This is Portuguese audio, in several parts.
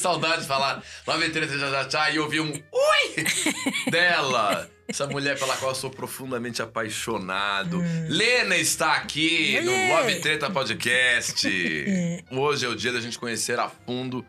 saudade de falar Love Treta, tchá, tchá, tchá. E ouvir um ui dela. Essa mulher pela qual eu sou profundamente apaixonado. Hum. Lena está aqui no Love Treta Podcast. Hoje é o dia da gente conhecer a fundo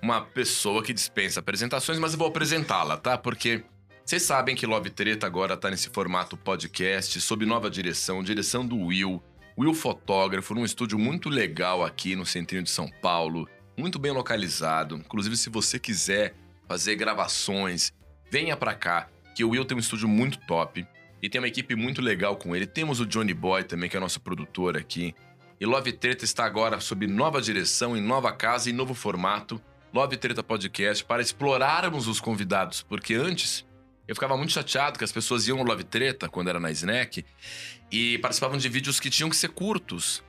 uma pessoa que dispensa apresentações, mas eu vou apresentá-la, tá? Porque vocês sabem que Love Treta agora tá nesse formato podcast, sob nova direção, direção do Will. Will Fotógrafo, num estúdio muito legal aqui no centrinho de São Paulo, muito bem localizado. Inclusive, se você quiser fazer gravações, venha para cá, que o Will tem um estúdio muito top e tem uma equipe muito legal com ele. Temos o Johnny Boy também, que é nosso produtor aqui. E Love Treta está agora sob nova direção, em nova casa, em novo formato. Love Treta Podcast, para explorarmos os convidados, porque antes eu ficava muito chateado que as pessoas iam no Love Treta, quando era na Snack, e participavam de vídeos que tinham que ser curtos.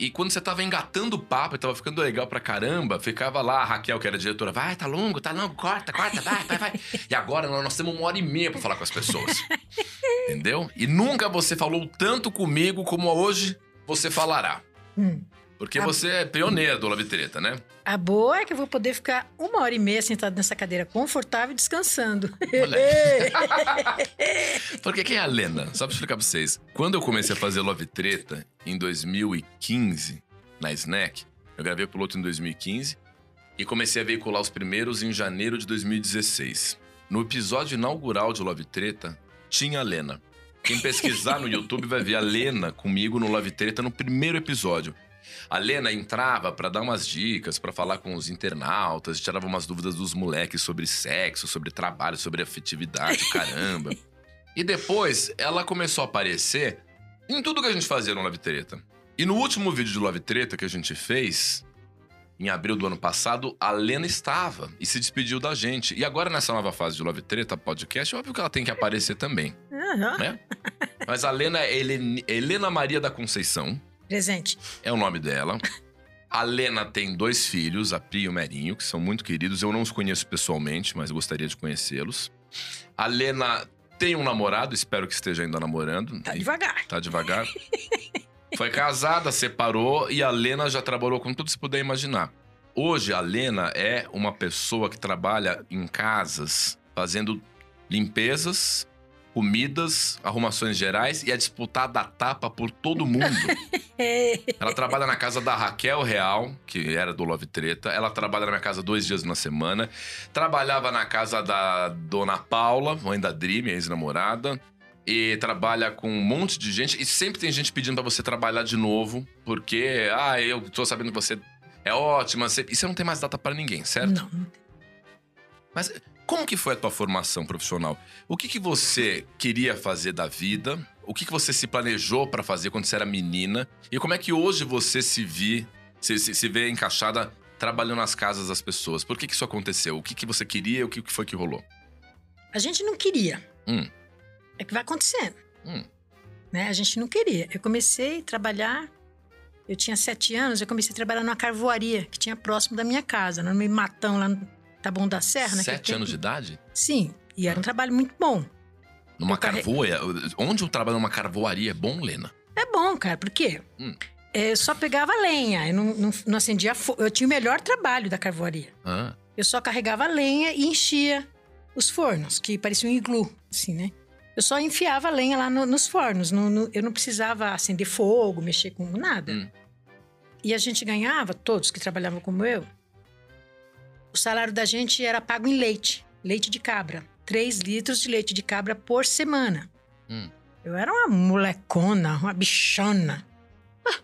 E quando você tava engatando o papo e tava ficando legal pra caramba, ficava lá a Raquel, que era diretora, vai, tá longo, tá longo, corta, corta, vai, vai, vai. E agora nós temos uma hora e meia pra falar com as pessoas. Entendeu? E nunca você falou tanto comigo como hoje você falará. Hum. Porque a... você é pioneira do Love Treta, né? A boa é que eu vou poder ficar uma hora e meia sentado nessa cadeira confortável descansando. Porque quem é a Lena? Só pra explicar pra vocês. Quando eu comecei a fazer Love Treta, em 2015, na Snack, eu gravei o piloto em 2015 e comecei a veicular os primeiros em janeiro de 2016. No episódio inaugural de Love Treta, tinha a Lena. Quem pesquisar no YouTube vai ver a Lena comigo no Love Treta no primeiro episódio. A Lena entrava para dar umas dicas, para falar com os internautas, tirava umas dúvidas dos moleques sobre sexo, sobre trabalho, sobre afetividade, caramba. e depois ela começou a aparecer em tudo que a gente fazia no Love Treta. E no último vídeo de Love Treta que a gente fez, em abril do ano passado, a Lena estava e se despediu da gente. E agora, nessa nova fase de Love Treta podcast, óbvio que ela tem que aparecer também. Uhum. Né? Mas a Lena é Helena Maria da Conceição. Presente. É o nome dela. A Lena tem dois filhos, a Pri e o Merinho, que são muito queridos. Eu não os conheço pessoalmente, mas gostaria de conhecê-los. A Lena tem um namorado, espero que esteja ainda namorando. Tá devagar. Tá devagar. Foi casada, separou e a Lena já trabalhou com tudo que se puder imaginar. Hoje a Lena é uma pessoa que trabalha em casas fazendo limpezas, comidas, arrumações gerais e é disputada a tapa por todo mundo. ela trabalha na casa da Raquel Real, que era do Love Treta. Ela trabalha na minha casa dois dias na semana. Trabalhava na casa da Dona Paula, mãe da Dream, minha ex-namorada. E trabalha com um monte de gente. E sempre tem gente pedindo para você trabalhar de novo. Porque, ah, eu tô sabendo que você é ótima. E você não tem mais data para ninguém, certo? Não, não tem. Mas como que foi a tua formação profissional? O que, que você queria fazer da vida? O que, que você se planejou para fazer quando você era menina? E como é que hoje você se, vi, se, se, se vê encaixada trabalhando nas casas das pessoas? Por que, que isso aconteceu? O que, que você queria e o que, que foi que rolou? A gente não queria. Hum. É que vai acontecendo. Hum. Né? A gente não queria. Eu comecei a trabalhar eu tinha sete anos, eu comecei a trabalhar numa carvoaria que tinha próximo da minha casa, no meio matão lá Tá bom da Serra, né? Sete anos de idade? Sim, e era um trabalho muito bom. Numa carvoa? Onde eu trabalho numa carvoaria é bom, Lena? É bom, cara, por quê? Hum. É, eu só pegava lenha, eu não, não, não acendia fogo. Eu tinha o melhor trabalho da carvoaria. Ah. Eu só carregava lenha e enchia os fornos, que pareciam um iglu, assim, né? Eu só enfiava lenha lá no, nos fornos. No, no, eu não precisava acender fogo, mexer com nada. Hum. E a gente ganhava, todos que trabalhavam como eu, o salário da gente era pago em leite, leite de cabra. 3 litros de leite de cabra por semana. Hum. Eu era uma molecona, uma bichona. Ah,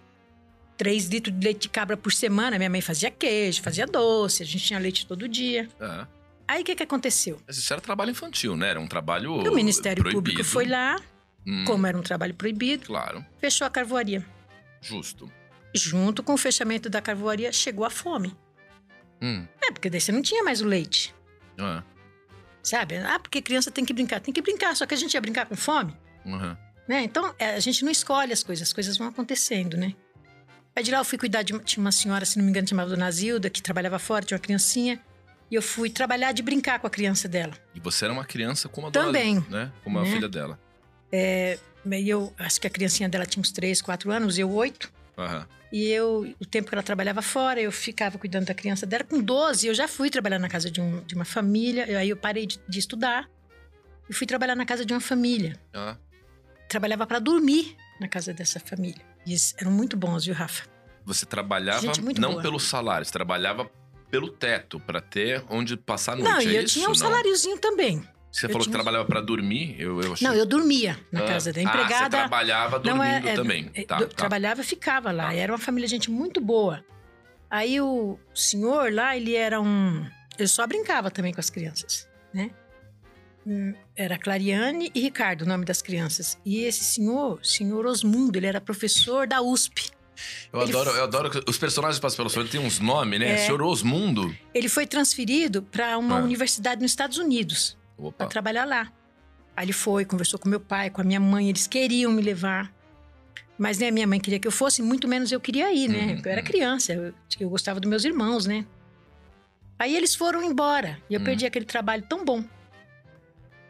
3 litros de leite de cabra por semana. Minha mãe fazia queijo, fazia doce, a gente tinha leite todo dia. É. Aí o que, que aconteceu? Mas isso era trabalho infantil, né? Era um trabalho. O Ministério proibido. Público foi lá, hum. como era um trabalho proibido, claro. fechou a carvoaria. Justo. Junto com o fechamento da carvoaria, chegou a fome. Hum. É, porque daí você não tinha mais o leite. É. Sabe? Ah, porque criança tem que brincar. Tem que brincar, só que a gente ia brincar com fome. Uhum. Né? Então, é, a gente não escolhe as coisas, as coisas vão acontecendo, né? Aí de lá eu fui cuidar de uma, tinha uma senhora, se não me engano, chamada Dona Zilda, que trabalhava fora, tinha uma criancinha. E eu fui trabalhar de brincar com a criança dela. E você era uma criança como a Também, dona, né? Como a né? filha dela. É, eu acho que a criancinha dela tinha uns 3, 4 anos, eu 8. Aham. E eu, o tempo que ela trabalhava fora, eu ficava cuidando da criança dela. Com 12, eu já fui trabalhar na casa de, um- de uma família. Aí eu parei de, de estudar e fui trabalhar na casa de uma família. Ah, Trabalhava para dormir na casa dessa família. E eles eram muito bons, viu, Rafa? Você trabalhava não boa. pelo salário, você trabalhava pelo teto, pra ter onde passar a noite. não, é e eu isso? tinha um Não. saláriozinho também. Você eu falou que tinha- trabalhava pra dormir, eu, eu achei. Não, eu dormia na Ah. casa da Ah, você empregada. trabalhava é- dormindo é- também. é, tá, do- tá. Trabalhava e ficava lá. Tá. Era uma família de gente muito boa. Aí o senhor lá, ele era um. Eu só brincava também com as crianças, né? Hum, Era Clariane e Ricardo, o nome das crianças. E esse senhor, senhor Osmundo, ele era professor da USP. Eu ele adoro, eu adoro que os personagens passam pelo sonho, tem uns nomes, né? É. Senhor Osmundo. Ele foi transferido para uma Ah. universidade nos Estados Unidos para trabalhar lá. Aí ele foi, conversou com meu pai, com a minha mãe, eles queriam me levar. Mas nem a minha mãe queria que eu fosse, muito menos eu queria ir, né? Uhum, eu era uhum. criança, eu, eu gostava dos meus irmãos, né? Aí eles foram embora e eu Hum. perdi aquele trabalho tão bom.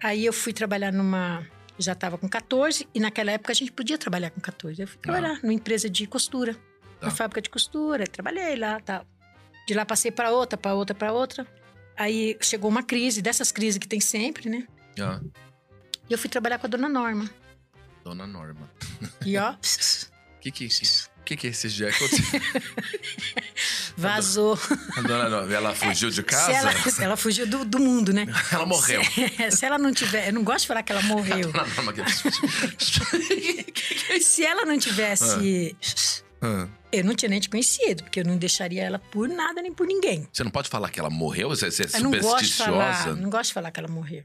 Aí eu fui trabalhar numa. Já estava com 14 e naquela época a gente podia trabalhar com 14. Eu fui trabalhar numa empresa de costura, Tá. na fábrica de costura, trabalhei lá, tal. De lá passei para outra, para outra, para outra. Aí chegou uma crise, dessas crises que tem sempre, né? Ah, E eu fui trabalhar com a dona Norma. Dona Norma. E ó, O que que é isso? O que que é esse vazou. A Dona Norma, ela fugiu de casa? Se ela, ela fugiu do, do mundo, né? Ela morreu. Se, se ela não tiver. Eu não gosto de falar que ela morreu. Dona Norma que... Se ela não tivesse. Ah, Eu não tinha nem te conhecido, porque eu não deixaria ela por nada nem por ninguém. Você não pode falar que ela morreu? Você, é Eu não gosto de falar. supersticiosa? Não gosto de falar que ela morreu.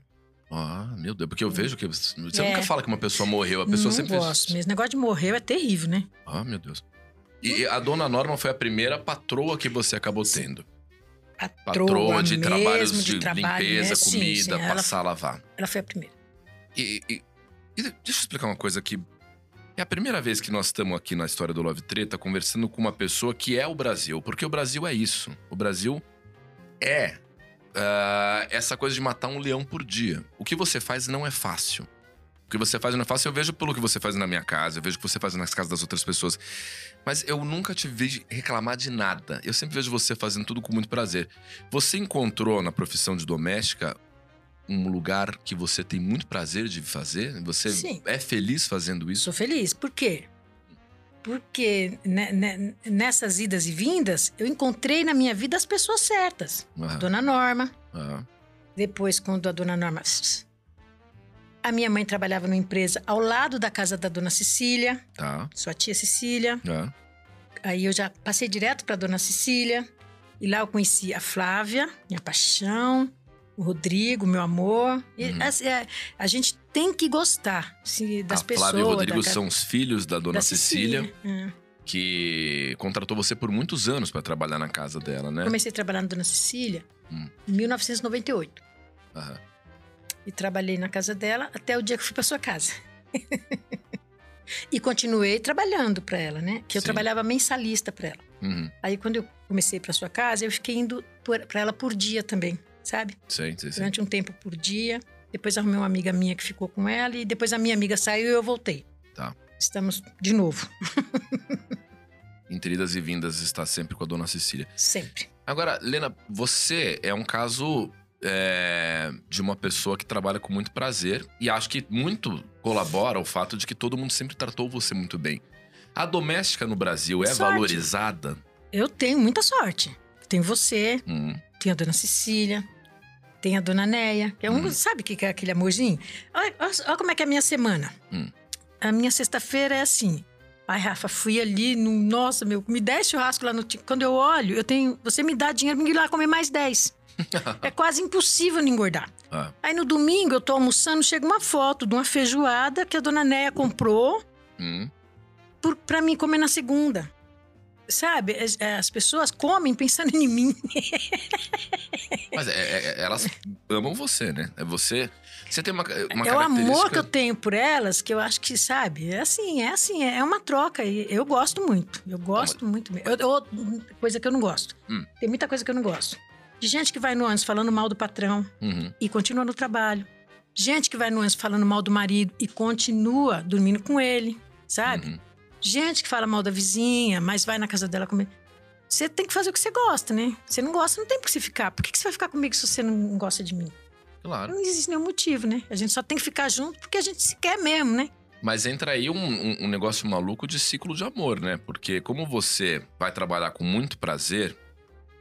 Ah, meu Deus, porque eu vejo que você É. nunca fala que uma pessoa morreu, a pessoa não sempre. gosto. Mesmo negócio de morrer é terrível, né? Ah, meu Deus. E a dona Norma foi a primeira patroa que você acabou tendo. A Patroa de trabalhos de, trabalho, limpeza, né? Sim, comida, sim, ela, passar, lavar. ela foi a primeira. E, e- e deixa eu explicar uma coisa aqui. É a primeira vez que nós estamos aqui na história do Love Treta conversando com uma pessoa que é o Brasil. Porque o Brasil é isso. O Brasil é ah, essa coisa de matar um leão por dia. O que você faz não é fácil. O que você faz não é fácil. Eu vejo pelo que você faz na minha casa, eu vejo o que você faz nas casas das outras pessoas. Mas eu nunca te vi reclamar de nada. Eu sempre vejo você fazendo tudo com muito prazer. Você encontrou na profissão de doméstica um lugar que você tem muito prazer de fazer? Você Sim. é feliz fazendo isso? Sou feliz. Por quê? Porque né, né, nessas idas e vindas, eu encontrei na minha vida as pessoas certas. Ah, Dona Norma, ah, depois quando a Dona Norma... A minha mãe trabalhava numa empresa ao lado da casa da Dona Cecília, tá. sua tia Cecília. ah, Aí eu já passei direto para Dona Cecília. E lá eu conheci a Flávia, minha paixão, o Rodrigo, meu amor. E, Uhum. assim, é, a gente tem que gostar se, das a pessoas. Flávia e o Rodrigo da, são os filhos da dona da Cecília, É. que contratou você por muitos anos para trabalhar na casa dela, né? Comecei a trabalhar na Dona Cecília Hum. em 1998. Aham. E trabalhei na casa dela até o dia que fui para sua casa. e continuei trabalhando para ela, né? Que eu Sim. trabalhava mensalista para ela. Uhum. Aí quando eu comecei para sua casa, eu fiquei indo para ela por dia também, sabe? Sei, sei, sei. Durante um tempo por dia. Depois arrumei uma amiga minha que ficou com ela e depois a minha amiga saiu e eu voltei. Tá. Estamos de novo, Entre idas e vindas está sempre com a dona Cecília. sempre. Agora, Lena, você é um caso é, de uma pessoa que trabalha com muito prazer e acho que muito colabora o fato de que todo mundo sempre tratou você muito bem. A doméstica no Brasil é Sorte. valorizada? Eu tenho muita sorte. Tenho você, Hum, tem a dona Cecília, tem a dona Neia, que é um, Hum. sabe o que é aquele amorzinho? Olha, olha- olha como é que é a minha semana. Hum. A minha sexta-feira é assim. Ai, Rafa, fui ali no. Nossa, meu, me 10 churrasco lá no. Quando eu olho, eu tenho. Você me dá dinheiro pra ir lá comer mais 10. é quase impossível não engordar. ah, Aí no domingo eu tô almoçando, chega uma foto de uma feijoada que a dona Neia comprou hum. por, pra mim comer na segunda. Sabe? As, as pessoas comem pensando em mim. Mas é- é- é- elas amam você, né? É você. Você tem uma, uma é o amor que eu tenho por elas que eu acho que, sabe? É assim, é assim, é uma troca. E eu gosto muito. Eu gosto muito mesmo. Eu, eu- coisa que eu não gosto. Hum. Tem muita coisa que eu não gosto. De gente que vai no ônibus falando mal do patrão Uhum. e continua no trabalho. Gente que vai no ônibus falando mal do marido e continua dormindo com ele, sabe? Uhum. Gente que fala mal da vizinha, mas vai na casa dela comer. Você tem que fazer o que você gosta, né? Você não gosta, não tem por que você ficar. Por que que você vai ficar comigo se você não gosta de mim? Claro. Não existe nenhum motivo, né? A gente só tem que ficar junto porque a gente se quer mesmo, né? Mas entra aí um, um- um negócio maluco de ciclo de amor, né? Porque como você vai trabalhar com muito prazer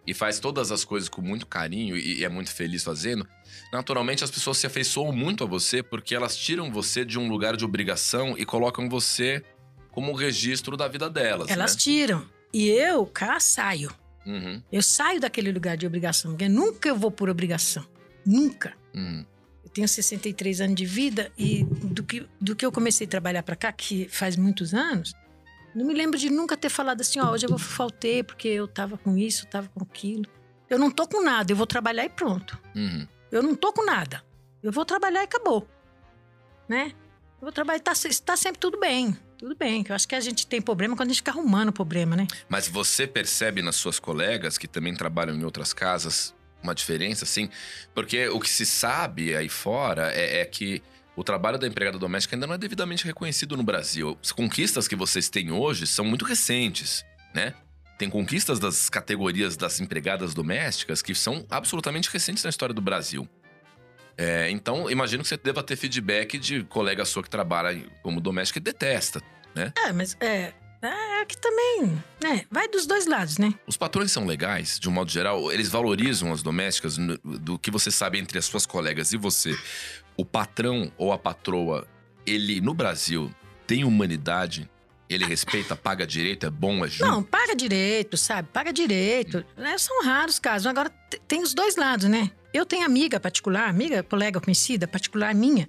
e faz todas as coisas com muito carinho e, e é muito feliz fazendo, naturalmente as pessoas se afeiçoam muito a você porque elas tiram você de um lugar de obrigação e colocam você como um registro da vida delas, Elas né? tiram. E eu, cá, saio. Uhum, Eu saio daquele lugar de obrigação, porque nunca eu vou por obrigação. Nunca. uhum. Eu tenho 63 anos de vida e do que, do que eu comecei a trabalhar pra cá, que faz muitos anos, não me lembro de nunca ter falado assim, ó, hoje eu vou faltei porque eu tava com isso, tava com aquilo. Eu não tô com nada, eu vou trabalhar e pronto. Uhum. Eu não tô com nada. Eu vou trabalhar e acabou. Né? Eu vou trabalhar e tá, tá sempre tudo bem. Tudo bem. Eu acho que a gente tem problema quando a gente fica arrumando problema, né? Mas você percebe nas suas colegas que também trabalham em outras casas uma diferença, assim? Porque o que se sabe aí fora é, é que o trabalho da empregada doméstica ainda não é devidamente reconhecido no Brasil. As conquistas que vocês têm hoje são muito recentes, né? Tem conquistas das categorias das empregadas domésticas que são absolutamente recentes na história do Brasil. É, então, imagino que você deva ter feedback de colega sua que trabalha como doméstica e detesta. É, mas é. É que também. né? Vai dos dois lados, né? Os patrões são legais, de um modo geral? Eles valorizam as domésticas no- do que você sabe entre as suas colegas e você? O patrão ou a patroa, ele, no Brasil, tem humanidade? Ele respeita, paga direito, é bom, é justo? Não, paga direito, sabe? Paga direito. né? São raros casos. Agora, tem os dois lados, né? Eu tenho amiga particular, amiga, colega conhecida, particular minha,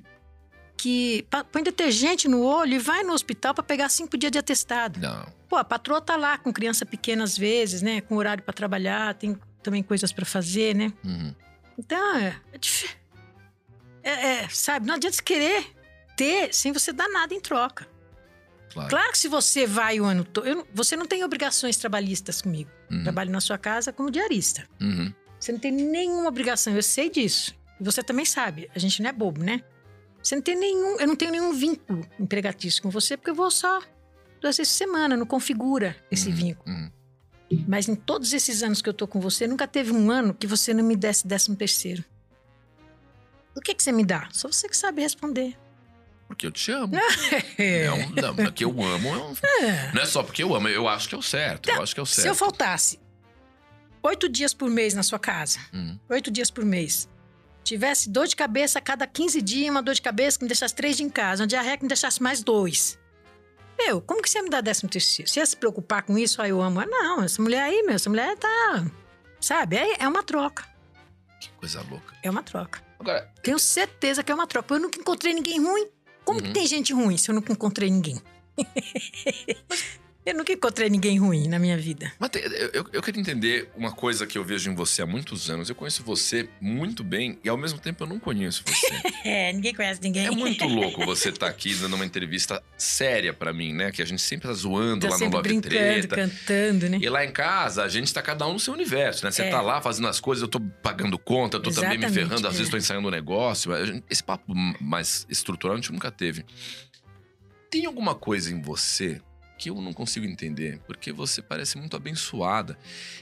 que põe detergente no olho e vai no hospital pra pegar cinco dias de atestado. Não. Pô, a patroa tá lá com criança pequena às vezes, né? Com horário pra trabalhar, tem também coisas pra fazer, né? Uhum. Então, é, é, é, é, sabe, não adianta você querer ter sem você dar nada em troca. Claro. Claro que se você vai o ano todo, você não tem obrigações trabalhistas comigo. Uhum. Trabalho na sua casa como diarista. Uhum. Você não tem nenhuma obrigação, eu sei disso. E você também sabe, a gente não é bobo, né? Você não tem nenhum, eu não tenho nenhum vínculo empregatício com você, porque eu vou só duas vezes por semana, não configura esse Uhum. vínculo. Uhum. Mas em todos esses anos que eu tô com você, nunca teve um ano que você não me desse décimo terceiro. O que que você me dá? Só você que sabe responder. Porque eu te amo. É. Não, não, porque eu amo. é um- Não é só porque eu amo, eu acho que é o certo. Eu acho que é o Se eu certo. faltasse oito dias por mês na sua casa, Uhum. oito dias por mês, tivesse dor de cabeça a cada 15 dias, uma dor de cabeça que me deixasse três dias em casa, uma diarreia que me deixasse mais dois. Meu, como que você ia me dá décimo terceiro? Você ia se preocupar com isso? Ah, eu amo. Ah, não, essa mulher aí, meu, essa mulher tá. Sabe? É, é uma troca. Que coisa louca. É uma troca. Agora, Tenho certeza que é uma troca. Eu nunca encontrei ninguém ruim. Como Uhum. que tem gente ruim se eu nunca encontrei ninguém? Eu nunca encontrei ninguém ruim na minha vida. Mas eu, eu- queria entender uma coisa que eu vejo em você há muitos anos. Eu conheço você muito bem e ao mesmo tempo eu não conheço você. É, ninguém conhece ninguém. É muito louco você estar aqui dando uma entrevista séria pra mim, né? Que a gente sempre tá zoando Tá lá no Love brincando, Treta. cantando, né? E lá em casa, a gente tá cada um no seu universo, né? Você É. tá lá fazendo as coisas, eu tô pagando conta, eu tô também me Exatamente, ferrando, às é. vezes tô ensaiando um negócio. Esse papo mais estrutural a gente nunca teve. Tem alguma coisa em você que eu não consigo entender, porque você parece muito abençoada.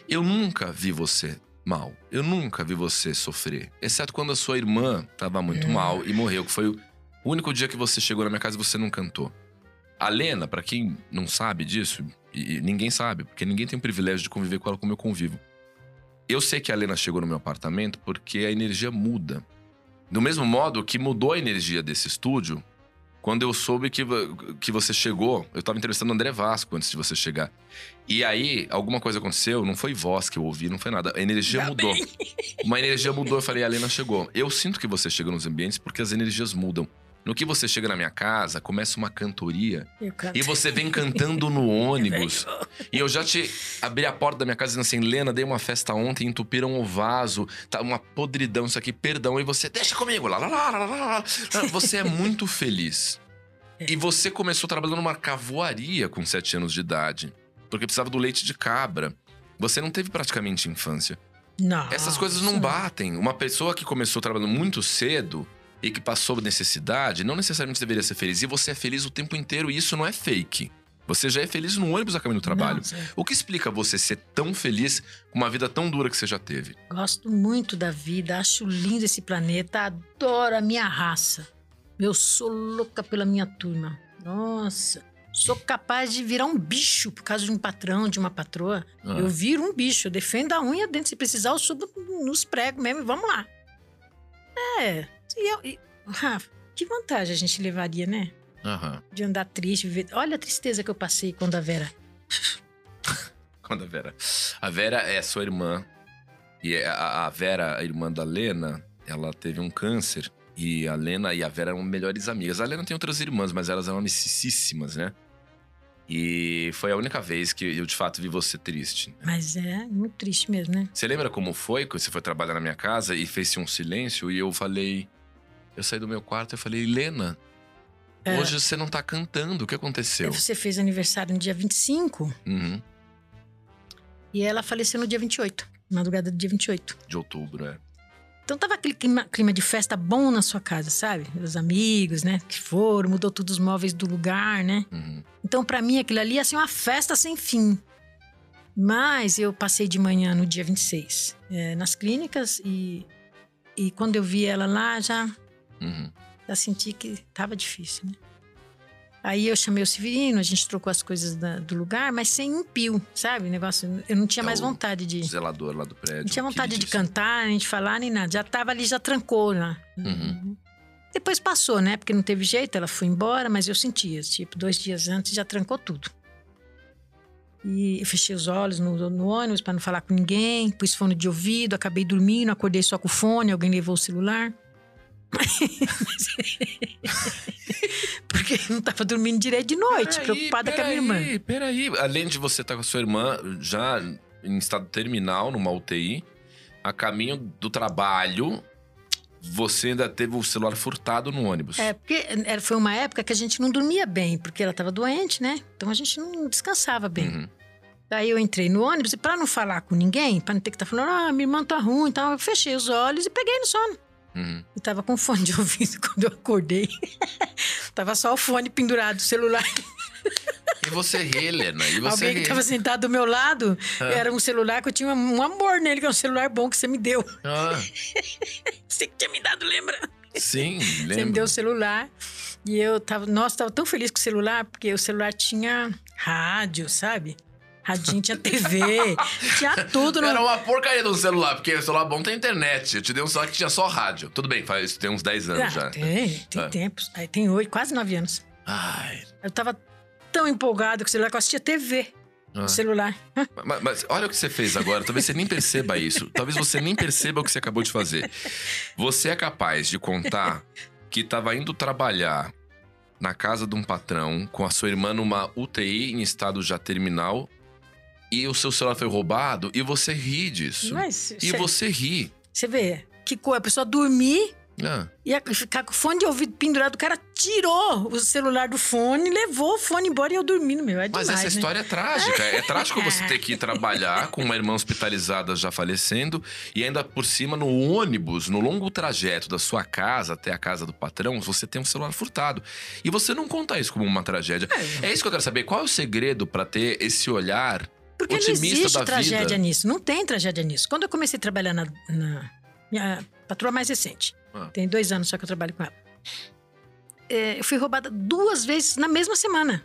Eu nunca vi você mal. Eu nunca vi você sofrer. Exceto quando a sua irmã tava muito É. mal e morreu, que foi o único dia que você chegou na minha casa e você não cantou. A Lena, pra quem não sabe disso, e e ninguém sabe, porque ninguém tem o privilégio de conviver com ela como eu convivo. Eu sei que a Lena chegou no meu apartamento porque a energia muda. Do mesmo modo que mudou a energia desse estúdio quando eu soube que, que você chegou. Eu tava entrevistando o André Vasco antes de você chegar. E aí, alguma coisa aconteceu, não foi voz que eu ouvi, não foi nada. A energia Ainda mudou. bem. Uma energia mudou, eu falei, a Lena chegou. Eu sinto que você chega nos ambientes porque as energias mudam. No que você chega na minha casa, começa uma cantoria e você vem cantando no ônibus. E eu já te abri a porta da minha casa dizendo assim: Lena, dei uma festa ontem, entupiram o vaso, tá uma podridão isso aqui, perdão. E você, deixa comigo, lá, lá, lá, lá, lá, lá. Você é muito feliz. E você começou trabalhando numa cavoaria com sete anos de idade, porque precisava do leite de cabra. Você não teve praticamente infância. Não. Essas coisas não batem. Uma pessoa que começou trabalhando muito cedo e que passou necessidade, não necessariamente deveria ser feliz. E você é feliz o tempo inteiro e isso não é fake. Você já é feliz no ônibus a caminho do trabalho. É. O que explica você ser tão feliz com uma vida tão dura que você já teve? Gosto muito da vida, acho lindo esse planeta, adoro a minha raça. Eu sou louca pela minha turma. Nossa, sou capaz de virar um bicho por causa de um patrão, de uma patroa. Ah. Eu viro um bicho, eu defendo a unha dentro. Se precisar, eu subo nos pregos mesmo e vamos lá. É, e eu, e, Rafa, que vantagem a gente levaria, né? Aham. De andar triste, viver. Olha a tristeza que eu passei quando a Vera. Quando a Vera. A Vera é sua irmã. E é- a, a Vera, a irmã da Lena, ela teve um câncer. E a Lena e a Vera eram melhores amigas. A Lena tem outras irmãs, mas elas eram amicíssimas, né? E foi a única vez que eu, de fato, vi você triste. Mas é muito triste mesmo, né? Você lembra como foi quando você foi trabalhar na minha casa e fez-se um silêncio? E eu falei. Eu saí do meu quarto e falei, Lena, É. hoje você não tá cantando. O que aconteceu? Você fez aniversário no dia 25 Uhum, e ela faleceu no dia 28, madrugada do dia 28. de outubro, é. Então tava aquele clima, clima de festa bom na sua casa, sabe? Os amigos, né? Que foram, mudou todos os móveis do lugar, né? Uhum. Então pra mim aquilo ali ia ser uma festa sem fim. Mas eu passei de manhã no dia 26 é, nas clínicas e, e quando eu vi ela lá já, Uhum. já senti que tava difícil, né? Aí eu chamei o Severino, a gente trocou as coisas da- do lugar, mas sem um pio, sabe? Negócio, eu não tinha É mais vontade de. O zelador lá do prédio. Não tinha vontade de cantar, nem de falar, nem nada. Já tava ali, já trancou lá. Uhum. Depois passou, né? Porque não teve jeito, ela foi embora, mas eu sentia. Tipo, dois dias antes já trancou tudo. E eu fechei os olhos no, no ônibus para não falar com ninguém, pus fone de ouvido, acabei dormindo, acordei só com o fone, alguém levou o celular. Porque não tava dormindo direito de noite, Peraí, preocupada com a minha irmã. Peraí, peraí. Além de você estar com a sua irmã já em estado terminal, numa UTI, a caminho do trabalho, você ainda teve o celular furtado no ônibus. É, porque era- foi uma época que a gente não dormia bem, porque ela estava doente, né? Então a gente não descansava bem. Uhum. Daí eu entrei no ônibus e para não falar com ninguém, para não ter que estar falando, ah, minha irmã tá ruim e tal, eu fechei os olhos e peguei no sono. Uhum. E tava com fone de ouvido quando eu acordei. tava só o fone pendurado, o celular. E você ri, Helena. E você Alguém que ri. tava sentado do meu lado, Ah. era um celular que eu tinha um amor nele, que é um celular bom que você me deu. Ah, Você que tinha me dado, lembra? sim, Você me lembro. deu o celular. E eu tava, nossa, tava tão feliz com o celular, porque o celular tinha rádio, sabe? Radinho tinha TV, tinha tudo. No... Era uma porcaria de um celular, porque o celular bom tem internet. Eu te dei um celular que tinha só rádio. Tudo bem, faz tem uns 10 anos Ah, já. Tem, tem Ah. tempos. Aí tem oito, quase nove anos. Ai. Eu tava tão empolgado com o celular que eu assistia TV Ah. celular. Mas, mas olha o que você fez agora. Talvez você nem perceba isso. Talvez você nem perceba o que você acabou de fazer. Você é capaz de contar que estava indo trabalhar na casa de um patrão com a sua irmã numa UTI em estado já terminal e o seu celular foi roubado e você ri disso. Mas E cê- você ri. você vê que a pessoa dormir Ah, e a- ficar com o fone de ouvido pendurado, o cara tirou o celular do fone, levou o fone embora e eu dormindo, meu. É Mas demais, essa né? história é trágica. É trágico você ter que ir trabalhar com uma irmã hospitalizada já falecendo e ainda por cima no ônibus, no longo trajeto da sua casa até a casa do patrão, você tem um celular furtado. E você não conta isso como uma tragédia. É isso que eu quero saber. Qual é o segredo pra ter esse olhar Porque não otimista existe da tragédia vida? nisso. Não tem tragédia nisso. Quando eu comecei a trabalhar na, na minha patroa mais recente, Ah. tem dois anos só que eu trabalho com ela. É, eu fui roubada duas vezes na mesma semana.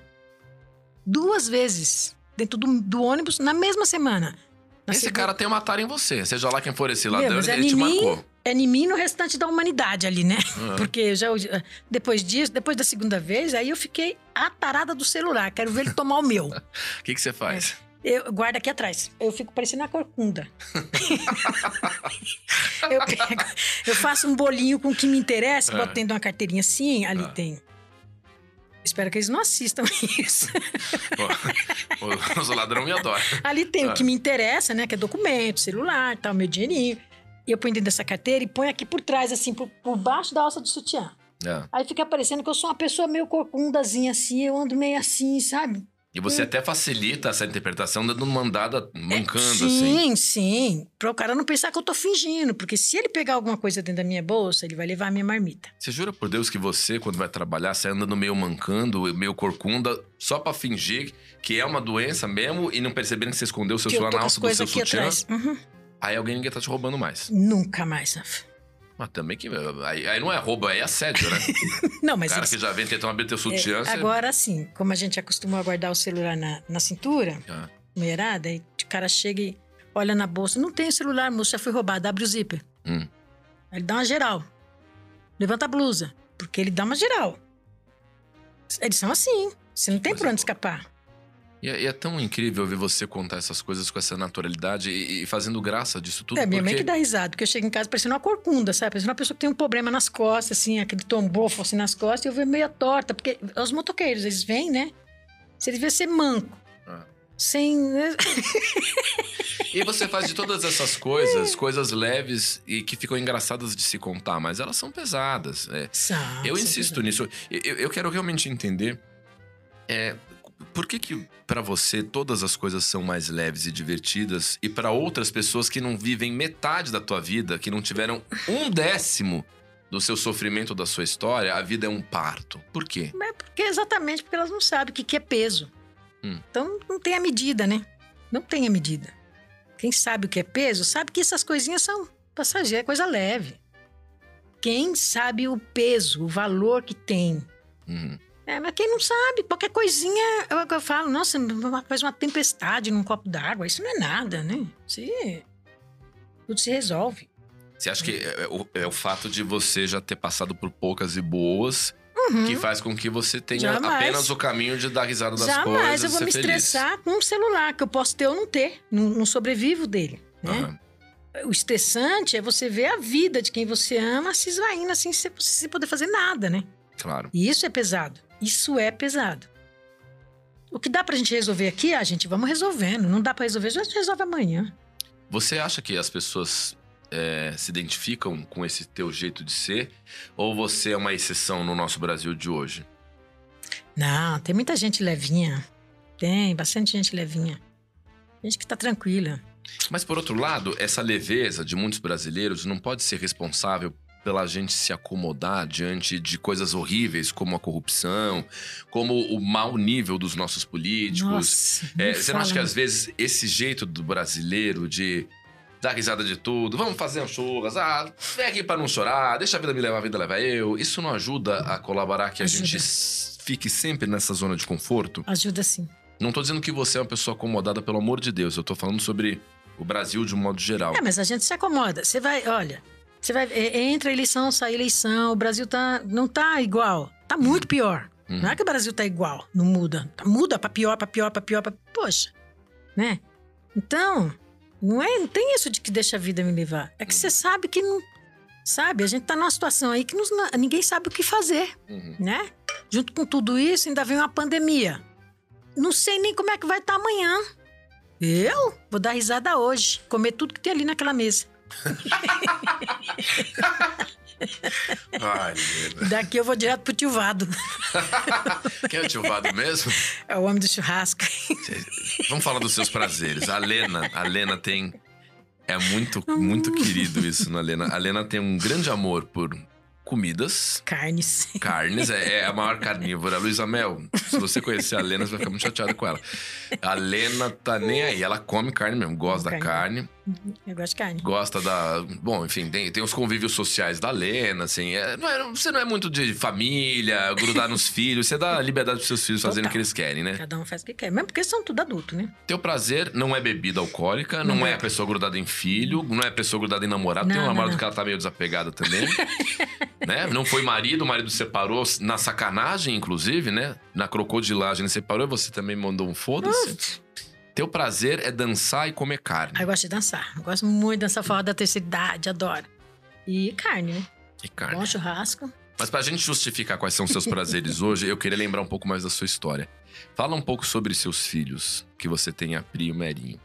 Duas vezes. Dentro do, do ônibus, na mesma semana. Na Esse segunda- cara tem uma tara em você. Seja lá quem for esse Meu, ladrão, mas é ele te em mim, marcou. É em mim e no restante da humanidade ali, né? Ah. Porque já, depois disso, depois da segunda vez, aí eu fiquei atarada do celular. Quero ver ele tomar o meu. O que, que você faz? Eu guardo aqui atrás. Eu fico parecendo a corcunda. eu, pego, eu faço um bolinho com o que me interessa, É. boto dentro de uma carteirinha assim, ali Ah. tem. Espero que eles não assistam isso. O, o ladrão me adora. ali tem Ah. o que me interessa, né? Que é documento, celular, tal, meu dinheirinho. E eu ponho dentro dessa carteira e ponho aqui por trás, assim, por, por baixo da alça do sutiã. É. Aí fica parecendo que eu sou uma pessoa meio corcundazinha assim, eu ando meio assim, sabe? E você até facilita essa interpretação dando uma andada mancando, sim, assim. Sim, sim. Para o cara não pensar que eu tô fingindo. Porque se ele pegar alguma coisa dentro da minha bolsa, ele vai levar a minha marmita. Você jura por Deus que você, quando vai trabalhar, você anda no meio mancando, meio corcunda, só para fingir que é uma doença mesmo e não percebendo que você escondeu o seu que celular na alça do seu sutiã? Uhum. Aí alguém ninguém tá te roubando mais. Nunca mais, Rafa. Mas também que. Aí, aí não é roubo, aí é assédio, né? Não, o mas cara eles- que já vem tentando abrir teu sutiã, É. Agora sim, como a gente acostumou a guardar o celular na, na cintura, Ah, mulherada, aí o cara chega e olha na bolsa, não tem celular, moço, já foi roubado, abre o zíper. hum. Aí ele dá uma geral. Levanta a blusa, porque ele dá uma geral. Eles são assim, você não tem Pois por é. onde escapar. E, é- e é tão incrível ver você contar essas coisas com essa naturalidade e, e fazendo graça disso tudo. é, minha mãe porque... que dá risada, porque eu chego em casa parecendo uma corcunda, sabe? Parecendo uma pessoa que tem um problema nas costas, assim, aquele tombofo assim nas costas, e eu vejo meio torta, porque os motoqueiros, eles vêm, né? Você devia ser manco. Ah. Sem. né? E você faz de todas essas coisas, coisas leves e que ficam engraçadas de se contar, mas elas são pesadas. é. São, Eu são insisto nisso. Eu, eu quero realmente entender é, por que que para você todas as coisas são mais leves e divertidas e para outras pessoas que não vivem metade da tua vida, que não tiveram um décimo do seu sofrimento, da sua história, a vida é um parto. Por quê? Mas porque exatamente porque elas não sabem o que que é peso. Hum. Então não tem a medida, né? Não tem a medida. Quem sabe o que é peso, sabe que essas coisinhas são passageiras, é coisa leve. Quem sabe o peso, o valor que tem. Uhum. É, mas quem não sabe, qualquer coisinha, eu, eu falo, nossa, faz uma tempestade num copo d'água, isso não é nada, né? Se, tudo se resolve. Você acha que é, é o, é o fato de você já ter passado por poucas e boas Uhum. que faz com que você tenha Jamais. apenas o caminho de dar risada das coisas Jamais eu vou me feliz. estressar com um celular, que eu posso ter ou não ter. Não, não sobrevivo dele, né? Aham. O estressante é você ver a vida de quem você ama se esvaindo assim, sem, sem poder fazer nada, né? Claro. E isso é pesado. Isso é pesado. O que dá pra gente resolver aqui, a gente vamos resolvendo. Não dá pra resolver, a gente resolve amanhã. Você acha que as pessoas é, se identificam com esse teu jeito de ser? Ou você é uma exceção no nosso Brasil de hoje? Não, tem muita gente levinha. Tem, bastante gente levinha. Gente que tá tranquila. Mas por outro lado, essa leveza de muitos brasileiros não pode ser responsável pela gente se acomodar diante de coisas horríveis como a corrupção, como o mau nível dos nossos políticos. Nossa, É, você não acha que às vezes esse jeito do brasileiro de dar risada de tudo, vamos fazer um churras, ah, vem aqui pra não chorar, deixa a vida me levar, a vida leva eu, isso não ajuda a colaborar que a Ajuda. gente s- fique sempre nessa zona de conforto? Ajuda sim. Não tô dizendo que você é uma pessoa acomodada, pelo amor de Deus, eu tô falando sobre o Brasil de um modo geral. É, mas a gente se acomoda. Você vai, olha, você vai. é, Entra eleição, sai eleição, o Brasil tá, não tá igual. Tá muito pior. Uhum. Não é que o Brasil tá igual, não muda. Tá- Muda pra pior, pra pior, pra pior, pra... Poxa, né? Então, não é, não tem isso de que deixa a vida me levar. É que você sabe que não. Sabe, a gente tá numa situação aí que nos- ninguém sabe o que fazer, Uhum. né? Junto com tudo isso, ainda vem uma pandemia. Não sei nem como é que vai estar amanhã. Eu vou dar risada hoje, comer tudo que tem ali naquela mesa. Ai. Daqui eu vou direto pro tio Vado. Quem é o tio Vado mesmo? É o homem do churrasco. Vamos falar dos seus prazeres. A Lena, a Lena tem. É muito, muito querido isso na Lena. A Lena tem um grande amor por comidas, Carnes. carnes, é, é a maior carnívora. Luísa Mel, se você conhecer a Lena, você vai ficar muito chateado com ela. A Lena tá nem aí, ela come carne mesmo, gosta da carne, Eu gosto de carne. gosta da. Bom, enfim, tem, tem os convívios sociais da Lena, assim. é- não é- você não é muito de família, grudar nos filhos, você dá liberdade pros seus filhos fazerem o que Total. eles querem, né? Cada um faz o que quer. Mesmo porque são tudo adulto, né? Teu prazer não é bebida alcoólica, não, Não é é. a pessoa grudada em filho, não é a pessoa grudada em namorado. Tem um Não, não, namorado não. que ela tá meio desapegada também. né? Não foi marido, o marido separou na sacanagem, inclusive, né? Na crocodilagem ele separou e você também mandou um foda-se. Teu prazer é dançar e comer carne. Aí eu gosto de dançar. Eu gosto muito de dançar fora da terceira idade, adoro. E carne, né? E carne. Bom churrasco. Mas pra gente justificar quais são seus prazeres hoje, eu queria lembrar um pouco mais da sua história. Fala um pouco sobre seus filhos, que você tem a Pri e o Merinho.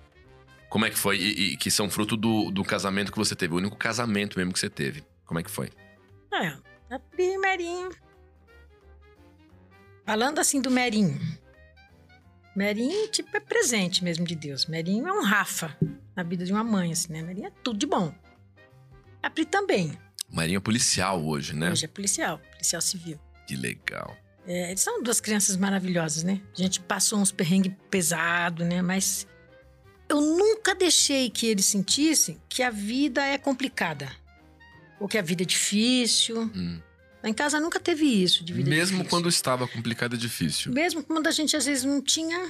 Como é que foi? E, e que são fruto do, do casamento que você teve, o único casamento mesmo que você teve. Como é que foi? É, a primeirinho. Falando assim do Merinho. Merinho, tipo, é presente mesmo de Deus. Merinho é um Rafa na vida de uma mãe, assim, né? Merinho é tudo de bom. A Pri também. Marinha é policial hoje, né? Hoje é policial, policial civil. Que legal. É, eles são duas crianças maravilhosas, né? A gente passou uns perrengues pesados, né? Mas eu nunca deixei que eles sentissem que a vida é complicada. Ou que a vida é difícil. Hum. Em casa nunca teve isso de vida Mesmo difícil. quando estava complicado e difícil. Mesmo quando a gente às vezes não tinha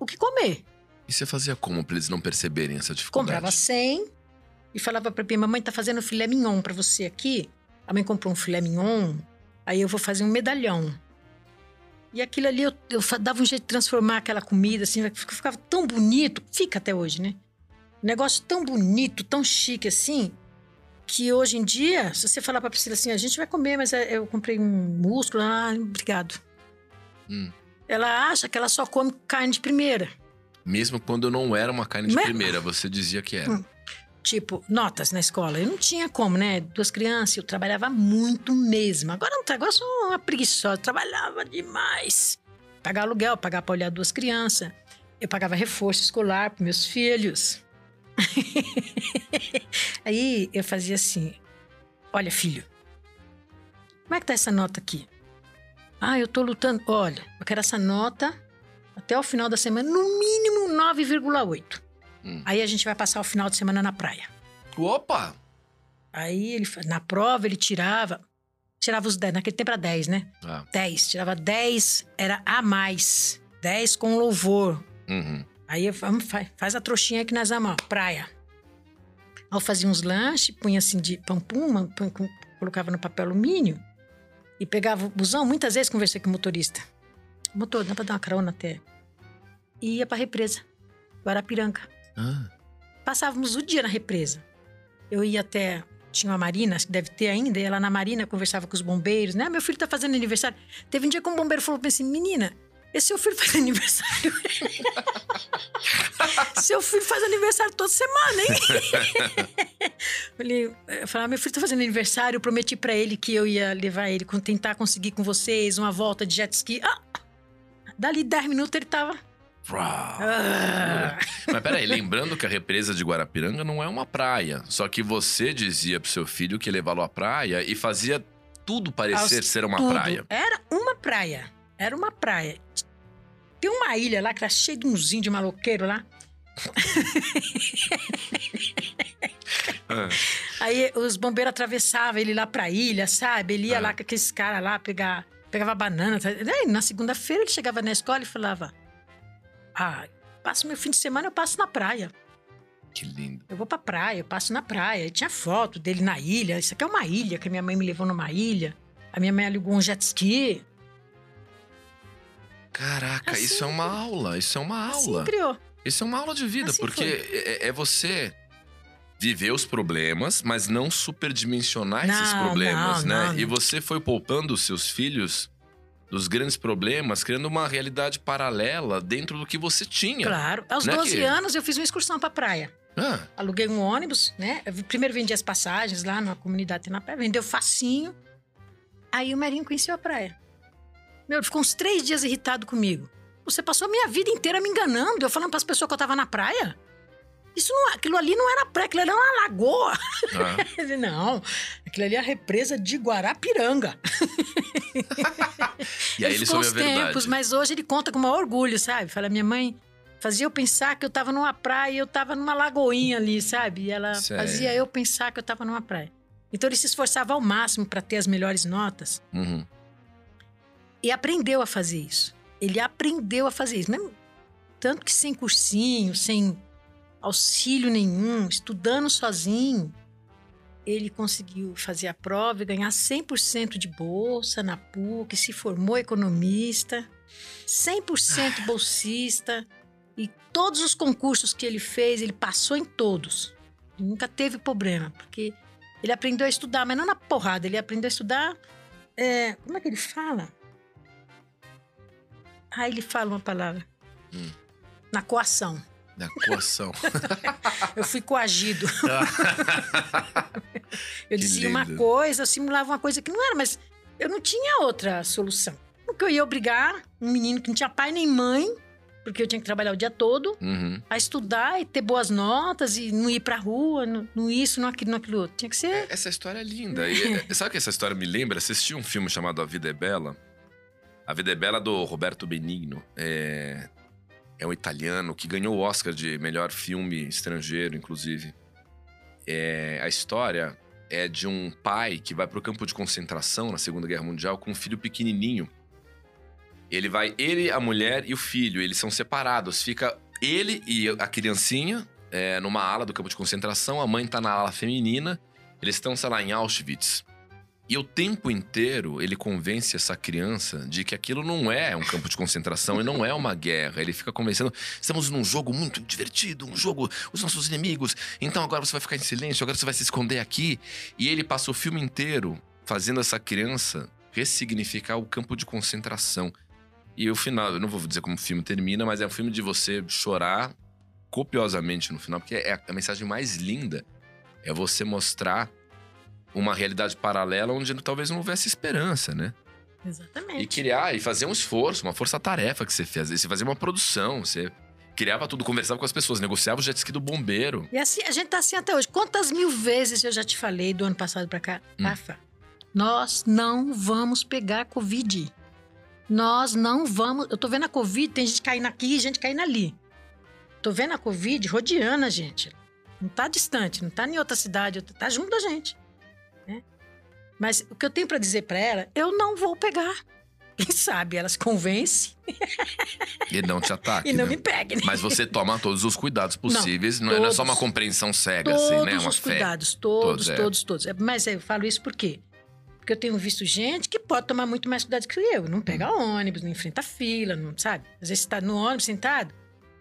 o que comer. E você fazia como pra eles não perceberem essa dificuldade? Comprava 100 e falava pra minha mamãe tá fazendo filé mignon pra você aqui. A mãe comprou um filé mignon, aí eu vou fazer um medalhão. E aquilo ali eu, eu dava um jeito de transformar aquela comida assim, fica- ficava tão bonito, fica até hoje, né? Um negócio tão bonito, tão chique assim, que hoje em dia, se você falar pra Priscila assim, a gente vai comer, mas é- eu comprei um músculo, ah, obrigado. Hum. Ela acha que ela só come carne de primeira. Mesmo quando não era uma carne de Mesmo? primeira, você dizia que era. Hum. Tipo, notas na escola. Eu não tinha como, né? Duas crianças, eu trabalhava muito mesmo. Agora não, agora eu sou uma preguiçosa, eu trabalhava demais. Pagar aluguel, pagar pra olhar duas crianças. Eu pagava reforço escolar para meus filhos. Aí eu fazia assim: Olha, filho, como é que tá essa nota aqui? Ah, eu tô lutando. Olha, eu quero essa nota até o final da semana, no mínimo 9,8. Hum. Aí a gente vai passar o final de semana na praia. Opa! Aí ele, na prova, ele tirava. Tirava os 10, naquele tempo era 10, né? Ah, 10. Tirava 10, era a mais. 10 com louvor. uhum. Aí eu, vamos, faz, a trouxinha que nós vamos, ó, praia. Aí eu fazia uns lanches, punha assim de com- colocava no papel alumínio e pegava o busão. Muitas vezes conversei com o motorista. Motor, dá pra dar uma carona até. E ia pra represa, Guarapiranga. Ah, Passávamos o dia na represa. Eu ia até. Tinha uma marina, acho que deve ter ainda, ia lá na marina, conversava com os bombeiros, né? Meu filho tá fazendo aniversário. Teve um dia que um bombeiro falou pra mim assim: menina, esse seu filho faz aniversário. seu filho faz aniversário toda semana, hein? Falei, eu falava, meu filho tá fazendo aniversário, eu prometi pra ele que eu ia levar ele, tentar conseguir com vocês uma volta de jet ski. Ah! Dali 10 minutos ele tava. Ah! Mas peraí, lembrando que a represa de Guarapiranga não é uma praia. Só que você dizia pro seu filho que levá-lo à praia e fazia tudo parecer Aos- ser uma tudo. praia. Era uma praia. Era uma praia. Tem uma ilha lá que era cheia de uns índios maloqueiros lá. Ah, Aí os bombeiros atravessavam ele lá pra ilha, sabe? Ele ia Ah. lá com aqueles caras lá, pegar, pegava banana. tá? Aí, na segunda-feira ele chegava na escola e falava: Ah, passo meu fim de semana, eu passo na praia. que lindo. Eu vou pra praia, eu passo na praia. E tinha foto dele na ilha. Isso aqui é uma ilha, que a minha mãe me levou numa ilha. A minha mãe alugou um jet ski. Caraca, Assim- isso é uma aula. Isso é uma Assim aula. criou. Isso é uma aula de vida, Assim porque é, é você viver os problemas, mas não superdimensionar esses Não, problemas, não, né? não, E você foi poupando os seus filhos dos grandes problemas, criando uma realidade paralela dentro do que você tinha. Claro. Aos Não é 12 que- anos eu fiz uma excursão pra praia. Ah, Aluguei um ônibus, né? Eu primeiro vendi as passagens lá na comunidade na praia, vendeu facinho. Aí o Marinho conheceu a praia. Meu, ele ficou uns três dias irritado comigo. Você passou a minha vida inteira me enganando, eu falando pras pessoas que eu tava na praia. Isso não, aquilo ali não era praia, aquilo ali era uma lagoa. disse, não, aquilo ali é a represa de Guarapiranga. E aí ele soube a verdade. tempos, mas hoje ele conta com maior orgulho, sabe? Fala, minha mãe fazia eu pensar que eu tava numa praia e eu tava numa lagoinha ali, sabe? E ela Sério? fazia eu pensar que eu tava numa praia. Então ele se esforçava ao máximo para ter as melhores notas Uhum. E aprendeu a fazer isso. Ele aprendeu a fazer isso. Mesmo, tanto que sem cursinho, sem auxílio nenhum, estudando sozinho, ele conseguiu fazer a prova e ganhar 100% de bolsa na PUC, se formou economista, 100% bolsista. E todos os concursos que ele fez, ele passou em todos. Ele nunca teve problema, porque ele aprendeu a estudar, mas não na porrada, ele aprendeu a estudar. é, como é que ele fala? Ah, ele fala uma palavra. Hum. Na coação. Da coação. Eu fui coagido. Eu Que dizia uma lindo. coisa, eu simulava uma coisa que não era, mas eu não tinha outra solução. Porque eu ia obrigar um menino que não tinha pai nem mãe porque eu tinha que trabalhar o dia todo, Uhum. a estudar e ter boas notas e não ir pra rua, não, não isso, não aquilo, não aquilo outro. Tinha que ser. Essa história é linda. E, é, sabe o que essa história me lembra? Assisti um filme chamado A Vida é Bela. A Vida é Bela do Roberto Benigno. É, é um italiano que ganhou o Oscar de melhor filme estrangeiro, inclusive. É, a história é de um pai que vai para o campo de concentração na Segunda Guerra Mundial com um filho pequenininho. Ele vai, ele, a mulher e o filho, eles são separados. Fica ele e a criancinha é, numa ala do campo de concentração, a mãe tá na ala feminina, eles estão, sei lá, em Auschwitz. E o tempo inteiro ele convence essa criança de que aquilo não é um campo de concentração e não é uma guerra. Ele fica convencendo: estamos num jogo muito divertido, um jogo, os nossos inimigos. Então agora você vai ficar em silêncio, agora você vai se esconder aqui. E ele passa o filme inteiro fazendo essa criança ressignificar o campo de concentração. E o final, eu não vou dizer como o filme termina, mas é um filme de você chorar copiosamente no final, porque é a mensagem mais linda. É você mostrar uma realidade paralela onde talvez não houvesse esperança, né? E Exatamente. criar e fazer um esforço, uma força-tarefa que você fez. Você fazia uma produção, você criava tudo, conversava com as pessoas, negociava o jet ski do bombeiro. E assim, a gente tá assim até hoje. Quantas mil vezes eu já te falei do ano passado pra cá? Hum. Rafa, nós não vamos pegar Covid. Nós não vamos. Eu tô vendo a Covid, tem gente caindo aqui e gente caindo ali. Tô vendo a Covid rodeando a gente. Não tá distante, não tá em outra cidade, tá junto da gente. Mas o que eu tenho pra dizer pra ela, eu não vou pegar. Quem sabe ela se convence E não te ataque, e não né? me pegue. né? Mas você toma todos os cuidados possíveis. Não, é- não é só todos. uma compreensão cega, Todos assim, né? Uma os fé. cuidados, todos, Todos, é. todos, todos. É, Mas eu falo isso por quê? Porque eu tenho visto gente que pode tomar muito mais cuidado que eu. Não pega Hum. ônibus, não enfrenta fila, não sabe? Às vezes você tá no ônibus sentado,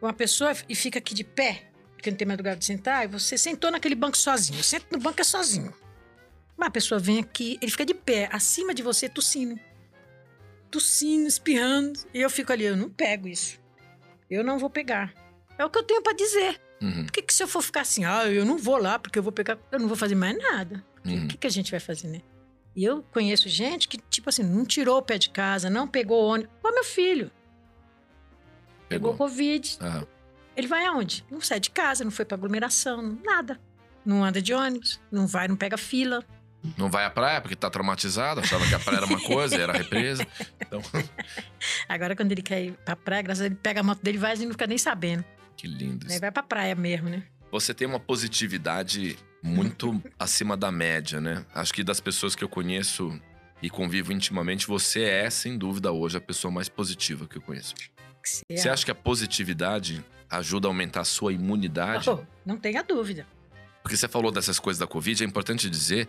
uma pessoa e fica aqui de pé, porque não tem mais lugar de sentar, e você sentou naquele banco sozinho. Senta no banco é sozinho. Uma pessoa vem aqui, ele fica de pé, acima de você, tossindo. Tossindo, espirrando. E eu fico ali, eu não pego isso. Eu não vou pegar. É o que eu tenho pra dizer. Uhum, Por que, que se eu for ficar assim, ah, eu não vou lá porque eu vou pegar, eu não vou fazer mais nada? uhum. O que, que a gente vai fazer, né? E eu conheço gente que, tipo assim, não tirou o pé de casa, não pegou ônibus. Ó, meu filho, pegou Pegou. Covid. Aham. Ele vai aonde? Não sai de casa, não foi pra aglomeração, nada. Não anda de ônibus, não vai, não pega fila. Não vai à praia porque tá traumatizado, achava que a praia era uma coisa, era represa. Então, Agora, quando ele quer ir pra praia, graças a Deus, ele pega a moto dele e vai e não fica nem sabendo. que lindo Ele isso. vai pra praia mesmo, né? Você tem uma positividade muito acima da média, né? Acho que das pessoas que eu conheço e convivo intimamente, você é, sem dúvida, hoje a pessoa mais positiva que eu conheço. Você Você acha que a positividade ajuda a aumentar a sua imunidade? Oh, não tenha dúvida. Porque você falou dessas coisas da Covid, é importante dizer,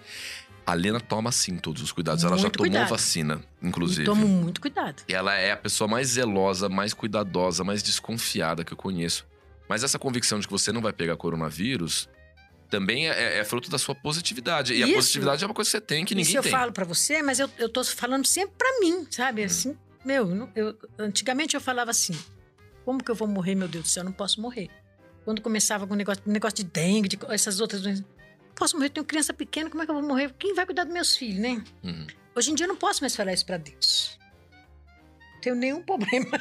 a Lena toma sim todos os cuidados. Ela já Muito tomou cuidado. vacina, inclusive. E tomo muito cuidado. Ela é a pessoa mais zelosa, mais cuidadosa, mais desconfiada que eu conheço. Mas essa convicção de que você não vai pegar coronavírus também é, é fruto da sua positividade. E a Isso. positividade é uma coisa que você tem que ninguém Isso eu tem. falo pra você, mas eu, eu tô falando sempre pra mim, Hum. sabe? Assim, meu, eu eu, antigamente eu falava assim: como que eu vou morrer, meu Deus do céu? Eu não posso morrer. Quando começava com o negócio, negócio de dengue, de essas outras doenças. Posso morrer, eu tenho criança pequena, como é que eu vou morrer? Quem vai cuidar dos meus filhos, né? Uhum. Hoje em dia eu não posso mais falar isso pra Deus. Não tenho nenhum problema.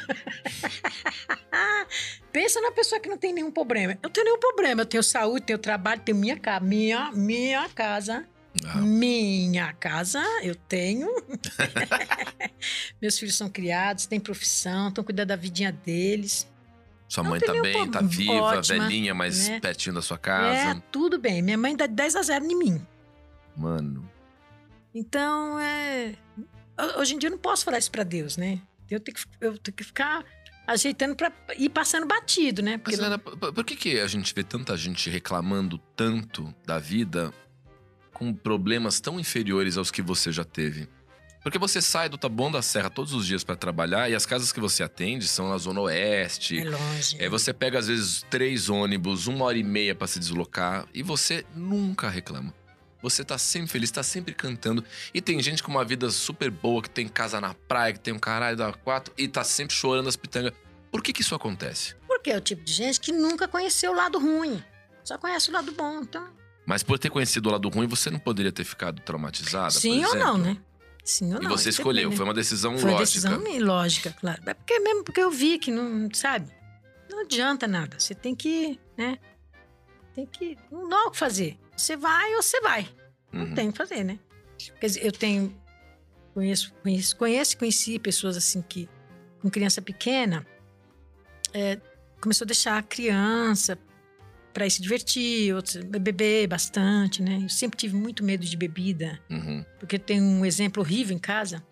Pensa na pessoa que não tem nenhum problema. Eu tenho nenhum problema. Eu tenho saúde, tenho trabalho, tenho minha casa. Minha, minha casa. Ah, Minha casa, eu tenho. Meus filhos são criados, têm profissão, estão cuidando da vidinha deles. Sua não mãe tá bem, tá viva, Ótima, velhinha, mas né? pertinho da sua É, casa. tudo bem. Minha mãe dá 10 a 0 em mim. Mano, Então, é. Hoje em dia eu não posso falar isso pra Deus, né? Eu tenho que, eu tenho que ficar ajeitando pra ir passando batido, né? Porque Mas, Lena, por, por que, que a gente vê tanta gente reclamando tanto da vida com problemas tão inferiores aos que você já teve? Porque você sai do Taboão da Serra todos os dias pra trabalhar e as casas que você atende são na Zona Oeste. é longe. É, você pega, às vezes, três ônibus, uma hora e meia pra se deslocar e você nunca reclama. Você tá sempre feliz, tá sempre cantando. E tem gente com uma vida super boa, que tem casa na praia, que tem um caralho da quatro e tá sempre chorando as pitangas. Por que que isso acontece? Porque é o tipo de gente que nunca conheceu o lado ruim. Só conhece o lado bom. Então, Mas por ter conhecido o lado ruim, você não poderia ter ficado traumatizada? sim ou não, né? Sim ou E não. você isso escolheu, foi uma decisão Foi uma lógica. decisão minha, lógica, claro. É porque mesmo porque eu vi que não, sabe? não adianta nada. Você tem que, né? Tem que. Não dá o que fazer. Você vai ou você vai. Não Uhum. tem o que fazer, né? Quer dizer, eu tenho. Conheço, conheço, conheço e conheci pessoas assim que, com criança pequena, é, começou a deixar a criança para se divertir, outros beber bastante, né? Eu sempre tive muito medo de bebida, Uhum. porque tem um exemplo horrível em casa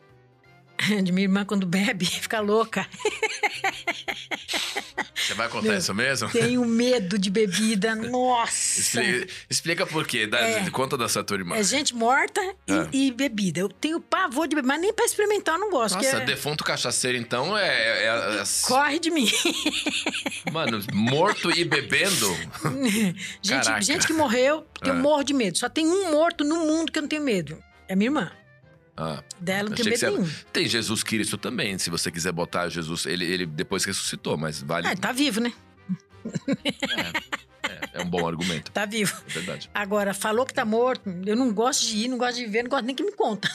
de minha irmã quando bebe, fica louca. Você vai contar Meu, isso mesmo? Tenho medo de bebida, nossa! Explica, explica por quê. É. Conta da sua tua irmã. É gente morta e, É. e bebida. Eu tenho pavor de beber, mas nem pra experimentar eu não gosto. Nossa, é- defunto cachaceiro, então, é. é- é- Corre de mim. Mano, morto e bebendo? gente, Caraca. gente que morreu, eu É. morro de medo. Só tem um morto no mundo que eu não tenho medo. É minha irmã. Ah, Dela eu não que medo nenhum. Tem Jesus Cristo também, se você quiser botar Jesus. Ele, ele depois ressuscitou, mas vale. Ah, tá vivo, né? É, é um bom argumento, Tá vivo. é verdade. Agora, falou que tá morto, eu não gosto de ir, não gosto de ver, não gosto nem que me conta.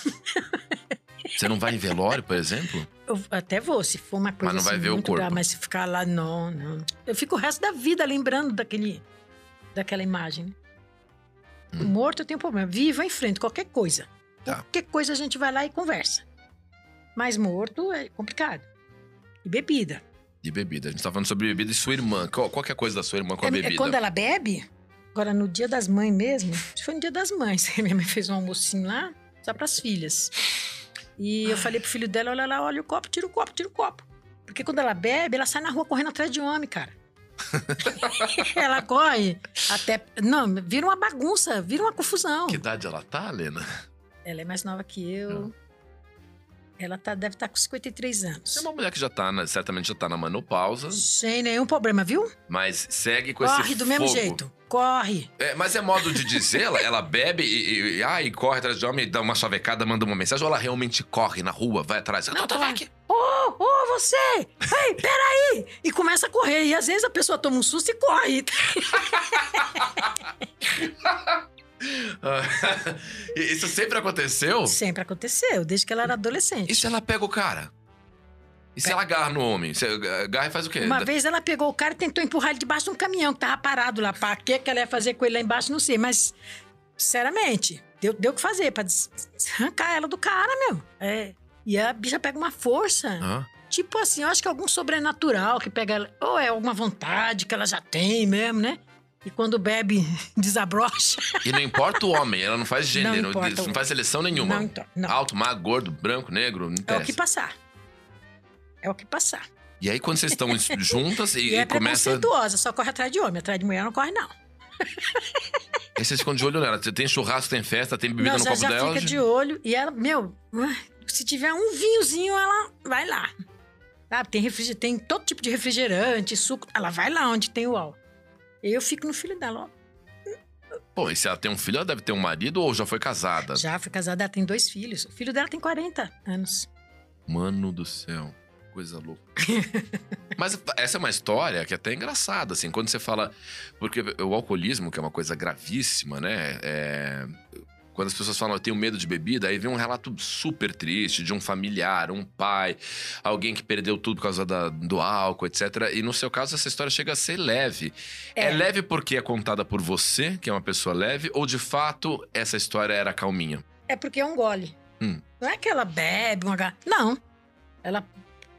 Você não vai em velório, por exemplo? Eu até vou, se for uma coisa não vai assim, ver o corpo. grave, mas se ficar lá, não, não. Eu fico o resto da vida lembrando daquele, daquela imagem. né? Hum. morto eu tenho problema. Vivo em frente, qualquer coisa. Tá. Qualquer coisa a gente vai lá e conversa. Mas morto é complicado. E bebida. De bebida. A gente tá falando sobre bebida e sua irmã. Qual, qual que é a coisa da sua irmã com a É- é bebida? quando ela bebe, agora no dia das mães mesmo, que foi no dia das mães, minha mãe fez um almocinho lá, só pras filhas. E eu falei pro filho dela, olha lá, olha o copo, tira o copo, tira o copo. Porque quando ela bebe, ela sai na rua correndo atrás de homem, cara. ela corre até... Não, vira uma bagunça, vira uma confusão. Que idade ela tá, Lena? Ela é mais nova que eu. Ela tá, deve estar com 53 anos. É uma mulher que já tá, na- certamente já tá na menopausa, Sem nenhum problema, viu? mas segue com Corre esse do mesmo fogo. jeito. Corre. É, mas é modo de dizer, ela, ela bebe e, e, ah, e corre atrás de homem, dá uma chavecada, manda uma mensagem, ou ela realmente corre na rua, vai atrás? Não, Não, tá tá aqui. Ô, ô, você! Ei, peraí! E começa a correr. E às vezes a pessoa toma um susto e corre. Isso sempre aconteceu? Sempre aconteceu, desde que ela era adolescente. E se ela pega o cara? E se ela agarra no homem? Você agarra e faz o quê? Uma vez ela pegou o cara e tentou empurrar ele debaixo de um caminhão que tava parado lá. Pra que ela ia fazer com ele lá embaixo, não sei. Mas, sinceramente, deu, deu o que fazer pra arrancar ela do cara, meu. É. E a bicha pega uma força. Hã? Tipo assim, eu acho que é algum sobrenatural que pega ela. Ou é alguma vontade que ela já tem mesmo, né? E quando bebe, desabrocha. E não importa o homem, ela não faz gênero, não, importa o- faz seleção nenhuma. Não, não. Alto, magro, gordo, branco, negro, não É o interessa. que passar. É o que passar. E aí, quando vocês estão juntas e, E, e é começa. preconceituosa, só corre atrás de homem. Atrás de mulher não corre, não. Aí vocês ficam de olho nela. Tem churrasco, tem festa, tem bebida não, no copo já dela. fica de olho. E ela, meu, se tiver um vinhozinho, ela vai lá. Sabe? Tem, refriger... tem todo tipo de refrigerante, suco. Ela vai lá onde tem o álcool. Eu fico no filho dela, ó. Pô, e se ela tem um filho, ela deve ter um marido ou já foi casada? Já foi casada, ela tem dois filhos. O filho dela tem 40 anos. Mano do céu. Coisa louca. Mas essa é uma história que é até engraçada, assim, quando você fala. Porque o alcoolismo, que é uma coisa gravíssima, né? É, Quando as pessoas falam, eu tenho medo de bebida, aí vem um relato super triste de um familiar, um pai, alguém que perdeu tudo por causa da- do álcool, etc. E no seu caso, essa história chega a ser leve. É. É. leve porque é contada por você, que é uma pessoa leve, ou de fato essa história era calminha? É porque é um gole. Hum. Não é que ela bebe uma garrafa. Não. Ela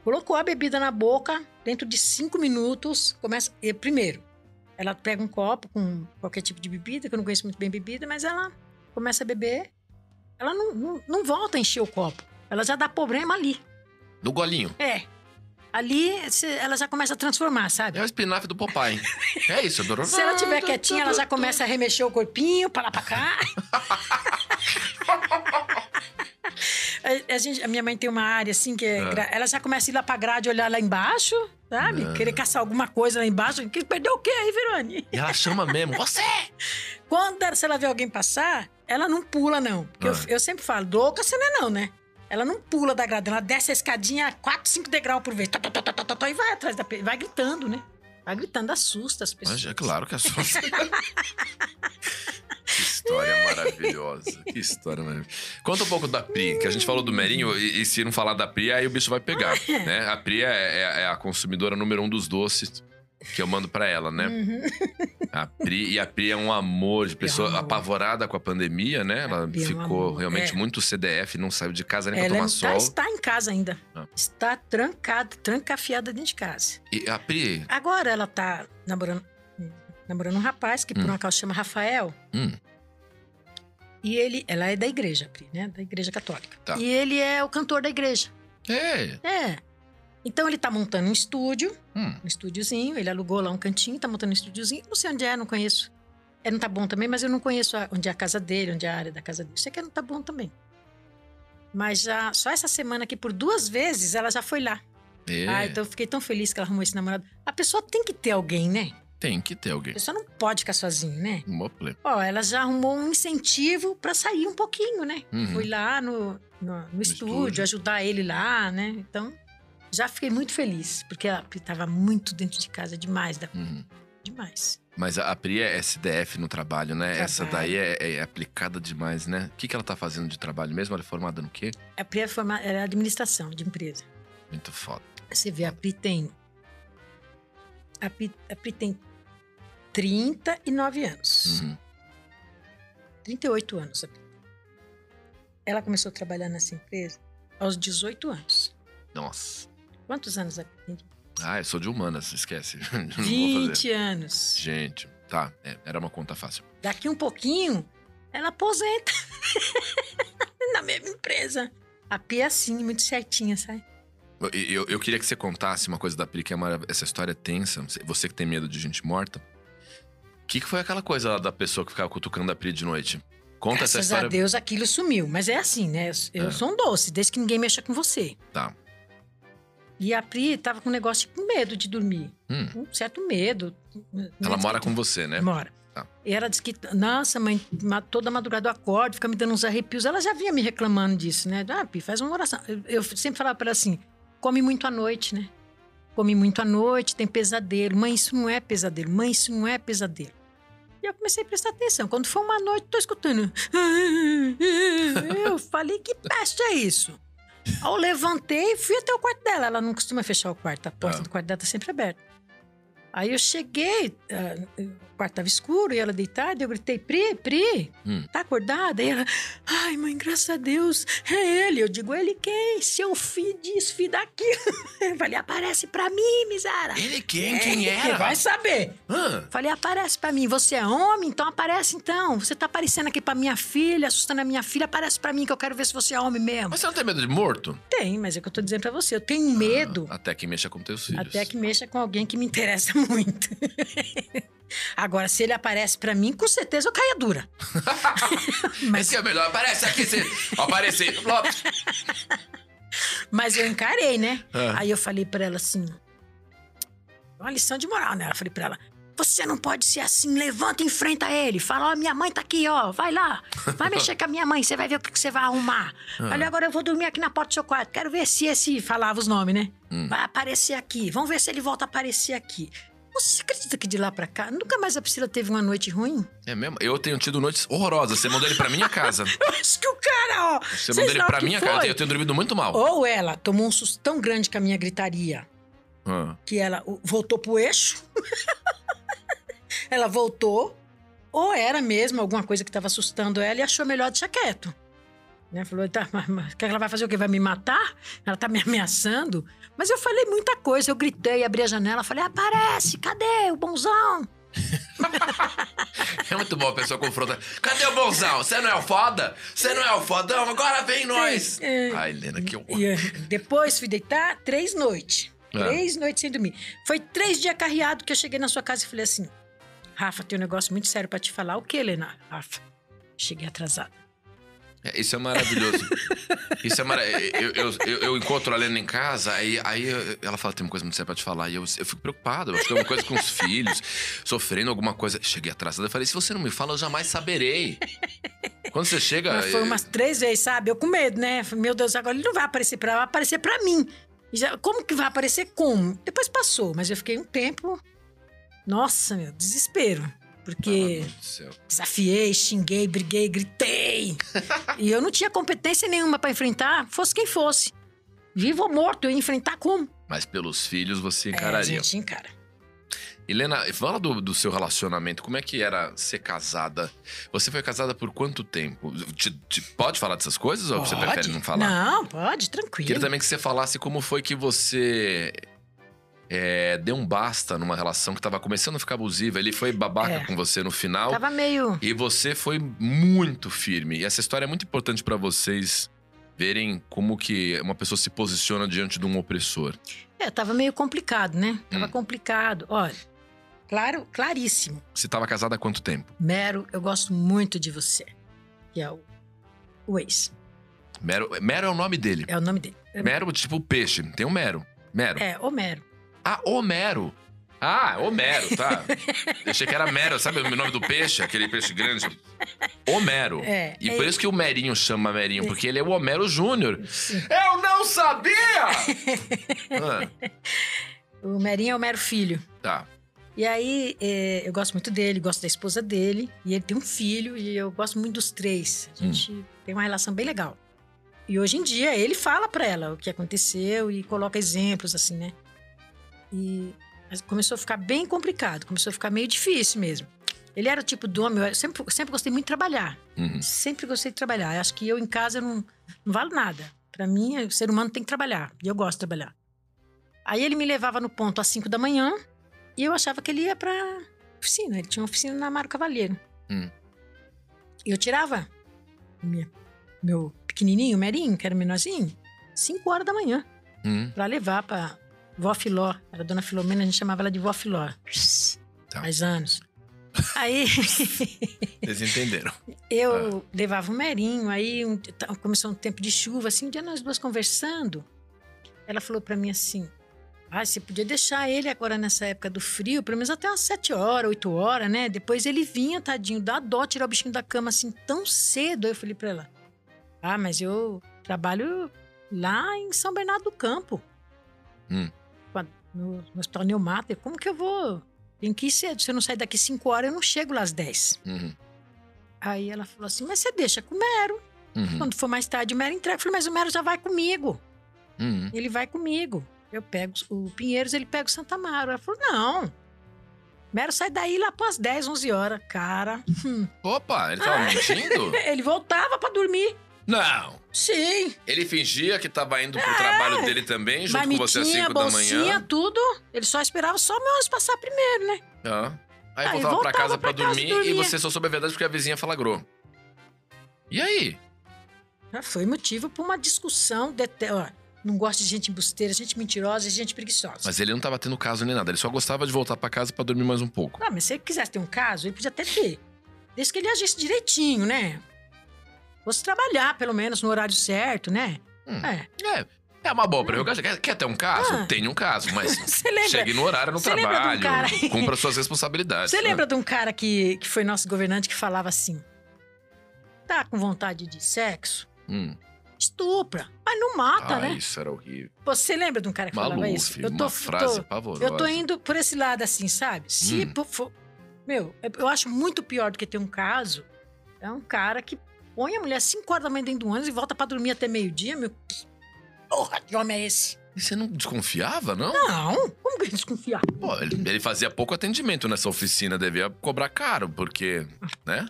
colocou a bebida na boca, dentro de cinco minutos, começa. E, primeiro, ela pega um copo com qualquer tipo de bebida, que eu não conheço muito bem bebida, mas ela começa a beber. Ela não, não, não volta a encher o copo. Ela já dá problema ali. Do golinho. É. Ali cê- ela já começa a transformar, sabe? É o espinafre do Popeye. É isso. Se ela tiver quietinha, ela já começa a remexer o corpinho pra lá pra cá. A, a gente- a minha mãe tem uma área assim que é gra- ela já começa a ir lá pra grade olhar lá embaixo, sabe? Ah. Querer caçar alguma coisa lá embaixo. Perdeu o quê aí, Verone? E ela chama mesmo. Você! Quando se ela vê alguém passar, ela não pula, não. Porque eu, Ah. eu sempre falo, louca você não é não, né? Ela não pula da grade, ela desce a escadinha 4, 5 degraus por vez. Tó, tó, tó, e vai atrás da vai gritando, né? Vai gritando, assusta as pessoas. Mas é claro que sua. que história maravilhosa. Que história maravilhosa. Conta um pouco da Pri, que a gente falou do Merinho, e, e se não falar da Pri, aí o bicho vai pegar. né? A Pri é, é- é a consumidora número um dos doces. Que eu mando pra ela, né? Uhum. A Pri, e a Pri é um amor de pessoa É um amor. apavorada com a pandemia, né? Ela é ficou realmente é. muito CDF, não saiu de casa nem pra Ela tomar está, sol. está em casa ainda. Ah. Está trancada, trancafiada dentro de casa. E a Pri, Agora ela tá namorando, namorando um rapaz que por Hum. um acaso chama Rafael. hum, E ele, ela é da igreja, Pri, né? Da igreja católica. Tá. E ele é o cantor da igreja. é, É. Então ele tá montando um estúdio, hum, um estúdiozinho. Ele alugou lá um cantinho, tá montando um estúdiozinho. Não sei onde é, não conheço. É no Tá Bom também, mas eu não conheço a- onde é a casa dele, onde é a área da casa dele. Sei que é no Tá Bom também. Mas já, só essa semana aqui, por duas vezes, ela já foi lá. é. Ah, então eu fiquei tão feliz que ela arrumou esse namorado. A pessoa tem que ter alguém, né? Tem que ter A alguém. pessoa não pode ficar sozinha, né? Play. Ó, ela já arrumou um incentivo pra sair um pouquinho, né? Uhum. Fui lá no, no, no estúdio, estúdio. ajudar ele lá, né? Então, já fiquei muito feliz, porque ela estava muito dentro de casa, demais, da, Uhum. demais. Mas a a Pri é SDF no trabalho, né? Essa Trabalho. daí é, é aplicada demais, né? O que, que ela tá fazendo de trabalho mesmo? Ela é formada no quê? A Pri é, forma, é administração de empresa. Muito foda. Você vê, a Pri tem... A Pri, a Pri tem 39 anos. Uhum. 38 anos. a Pri. Ela começou a trabalhar nessa empresa aos 18 anos. Nossa. Quantos anos a Pri tem? Ah, eu sou de humanas, esquece. Não vou fazer. 20 anos. Gente, tá. é, era uma conta fácil. Daqui um pouquinho, ela aposenta na mesma empresa. A Pia é assim, muito certinha, sabe? Eu, eu, eu queria que você contasse uma coisa da Pri, que é marav- essa história é tensa. Você que tem medo de gente morta. O que, que foi aquela coisa lá da pessoa que ficava cutucando a Pri de noite? Conta essa Graças a história. Deus aquilo sumiu. Mas é assim, né? Eu É. sou um doce, desde que ninguém mexa com você. Tá. E a Pri tava com um negócio tipo medo de dormir. Hum, Um certo medo. ela mora com você, né? Mora. Tá. E ela disse que, nossa, mãe, toda madrugada eu acordo, fica me dando uns arrepios. Ela já vinha me reclamando disso, né? Ah, Pi, faz uma oração. Eu, eu sempre falava para ela assim: come muito à noite, né? Come muito à noite, tem pesadelo. Mãe, isso não é pesadelo. Mãe, isso não é pesadelo. E eu comecei a prestar atenção. Quando foi uma noite, tô escutando. Eu falei, que peste é isso? Aí eu levantei e fui até o quarto dela. Ela não costuma fechar o quarto, a porta Ah. do quarto dela tá sempre aberta. Aí eu cheguei, ah, quarto tava escuro e ela deitada, eu gritei, Pri, Pri, Hum. tá acordada? E ela, ai mãe, graças a Deus, é ele. Eu digo, ele quem? Seu filho disso, filho daquilo. Eu falei, aparece pra mim, miséria. Ele quem? Quem era? Vai saber. Hã? Falei, aparece pra mim. Você é homem? Então aparece então. Você tá aparecendo aqui pra minha filha, assustando a minha filha. Aparece pra mim que eu quero ver se você é homem mesmo. Mas você não tem medo de morto? Tem, mas é o que eu tô dizendo pra você. Eu tenho medo. Até que mexa com teus filhos. Até que mexa com alguém que me interessa muito. Agora, se ele aparece pra mim, com certeza eu caia dura. Mas que é melhor. Aparece aqui, você. Aparecer. Mas eu encarei, né? Ah. Aí eu falei pra ela assim: uma lição de moral, né? Eu falei pra ela: você não pode ser assim, levanta e enfrenta ele. Fala: ó, minha mãe tá aqui, ó, vai lá, vai mexer com a minha mãe, você vai ver o que, que você vai arrumar. Ah. Falei: agora eu vou dormir aqui na porta do seu quarto, quero ver se esse. Falava os nomes, né? Hum. Vai aparecer aqui, vamos ver se ele volta a aparecer aqui. Você acredita que de lá pra cá, nunca mais a Priscila teve uma noite ruim? É mesmo? Eu tenho tido noites horrorosas. Você mandou ele pra minha casa. Eu acho que o cara, ó. Você mandou ele pra minha foi? casa. Eu tenho dormido muito mal. Ou ela tomou um susto tão grande com a minha gritaria Ah. que ela voltou pro eixo. ela voltou. Ou era mesmo alguma coisa que estava assustando ela e achou melhor deixar quieto. Né? Falou, tá, mas, mas, que ela vai fazer o quê? Vai me matar? Ela tá me ameaçando? Mas eu falei muita coisa. Eu gritei, abri a janela, falei, aparece, cadê o bonzão? É muito bom a pessoa confrontar. Cadê o bonzão? Você não é o foda? Você não é o fodão? Agora vem nós! É, é. Ai, Helena, que horror. Depois fui deitar três noites. Ah. Três noites sem dormir. Foi três dias carreado que eu cheguei na sua casa e falei assim: Rafa, tem um negócio muito sério pra te falar. O que, Helena? Rafa, cheguei atrasada. É, Isso é maravilhoso. Isso é maravilhoso. Eu, eu, eu, eu encontro a Helena em casa, aí, aí ela fala: tem uma coisa muito séria pra te falar. E eu, eu fico preocupado. Eu acho que é alguma coisa com os filhos, sofrendo alguma coisa. Cheguei atrasada. Eu falei: se você não me fala, eu jamais saberei. Quando você chega. Mas foi umas três vezes, sabe? Eu com medo, né? Meu Deus, agora ele não vai aparecer pra ela, vai aparecer pra mim. E já- como que vai aparecer? Como? Depois passou, mas eu fiquei um tempo. Nossa, meu, desespero. Porque desafiei, xinguei, briguei, gritei. e eu não tinha competência nenhuma pra enfrentar, fosse quem fosse. Vivo ou morto, eu ia enfrentar como? Mas pelos filhos você É, a encararia. gente encara. Helena, fala do, do seu relacionamento. Como é que era ser casada? Você foi casada por quanto tempo? Te- te- pode falar dessas coisas ou você Pode? prefere não falar? Não, pode, tranquilo. Queria também que você falasse como foi que você é, deu um basta numa relação que tava começando a ficar abusiva. Ele foi babaca É. com você no final. Tava meio. E você foi muito firme. E essa história é muito importante pra vocês verem como que uma pessoa se posiciona diante de um opressor. É, tava meio complicado, né? Tava Hum. complicado. Olha, claro, claríssimo. Você tava casada há quanto tempo? Mero, eu gosto muito de você. Que é o, o ex. Mero, Mero é o nome dele. É o nome dele. Mero, tipo peixe. Tem o Mero. Mero. É, Homero. Ah, Homero. Ah, Homero, tá. Eu achei que era Mero. Sabe o nome do peixe? Aquele peixe grande. Homero. É. E é, por isso que o Merinho chama Merinho, porque ele é o Homero Júnior. Eu não sabia! Ah, O Merinho é o Mero Filho. tá. E aí, é, eu gosto muito dele, gosto da esposa dele. E ele tem um filho e eu gosto muito dos três. A gente tem uma relação bem legal. E hoje em dia, ele fala pra ela o que aconteceu e coloca exemplos, assim, né? E começou a ficar bem complicado, começou a ficar meio difícil mesmo. Ele era o tipo do homem, eu sempre, sempre gostei muito de trabalhar. Uhum. Sempre gostei de trabalhar. Eu acho que eu em casa não, não valo nada. Pra mim, o ser humano tem que trabalhar. E eu gosto de trabalhar. Aí ele me levava no ponto às 5 da manhã e eu achava que ele ia pra oficina. Ele tinha uma oficina na Amaro Cavalheiro. Hum. E eu tirava minha- meu pequenininho, Merinho, que era menorzinho, 5 horas da manhã, Uhum. pra levar pra vó Filó. Era a dona Filomena, a gente chamava ela de vó Filó. Tá. Faz anos. Aí. Vocês entenderam. Eu levava o Merinho, aí um- tá- começou um tempo de chuva, assim, um dia nós duas conversando, ela falou pra mim assim, ah, você podia deixar ele agora nessa época do frio, pelo menos até umas sete horas, oito horas, né? Depois ele vinha, tadinho, dá dó tirar o bichinho da cama assim tão cedo. Aí eu falei pra ela, ah, mas eu trabalho lá em São Bernardo do Campo. Hum. No, no Hospital como que eu vou? Tem que ir cedo, se eu não sair daqui cinco horas, eu não chego lá às dez. Uhum. Aí ela falou assim, mas você deixa com o Mero. Uhum. Quando for mais tarde, o Mero entrega. Eu falei, mas o Mero já vai comigo. Uhum. Ele vai comigo. Eu pego o Pinheiros, ele pega o Santa Amaro. Ela falou, não. O Mero sai daí lá pras 10, 11 horas. Cara. Opa, ele tava mentindo? ele voltava pra dormir. Não. Sim. Ele fingia que tava indo pro trabalho dele também, junto com você às Marmitinha, 5 da manhã. tudo. Ele só esperava só o meu anjo passar primeiro, né? Ah. Aí Aí voltava, voltava pra casa pra, pra casa dormir, dormir. e você só soube a verdade porque a vizinha flagrou. E aí? Já foi motivo pra uma discussão. De... Ó, não gosto de gente embusteira, gente mentirosa, gente preguiçosa. Mas ele não tava tendo caso nem nada, ele só gostava de voltar pra casa pra dormir mais um pouco. Não, mas se ele quisesse ter um caso, ele podia até ter. Desde que ele agisse direitinho, né? Fosse trabalhar, pelo menos, no horário certo, né? Hum. É. É, é uma boa prerrogativa. Quer, quer ter um caso? Ah. Tenha um caso, mas Você chegue no horário no Você lembra de um trabalho, cara- cumpra suas responsabilidades. Você né? lembra de um cara que, que foi nosso governante que falava assim: tá com vontade de sexo? Hum. Estupra. Mas não mata, Ah, né? isso era horrível. Você lembra de um cara que falava Maluf, isso? Eu uma tô, frase tô- pavorosa. eu tô indo por esse lado assim, sabe? Se Hum. for- Meu, eu acho muito pior do que ter um caso. É um cara que põe a mulher 5 horas da manhã dentro do ônibus e volta pra dormir até meio-dia, meu. Que porra de homem é esse? E você não desconfiava, não? Não, como que desconfiar? Pô, ele, ele fazia pouco atendimento nessa oficina, devia cobrar caro, porque, né?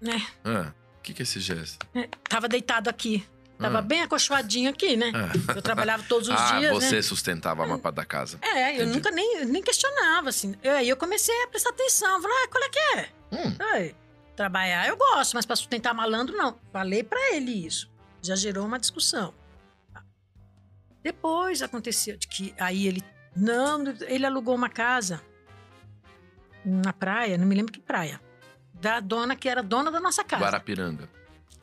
Né? Ah, o que, que é esse gesto? É, Tava deitado aqui. Tava Ah. bem acolchoadinho aqui, né? Ah. Eu trabalhava todos os ah, dias, você né? sustentava a mapa da casa. É, eu Entendi. nunca nem, nem questionava, assim. Eu- Aí eu comecei a prestar atenção. Falei, ah, qual é que é? Hum, Ei, trabalhar eu gosto, mas pra sustentar malandro, não. Falei pra ele isso. Já gerou uma discussão. Depois aconteceu de que aí ele. Não, ele alugou uma casa na praia, não me lembro que praia. Da dona que era dona da nossa casa. Guarapiranga.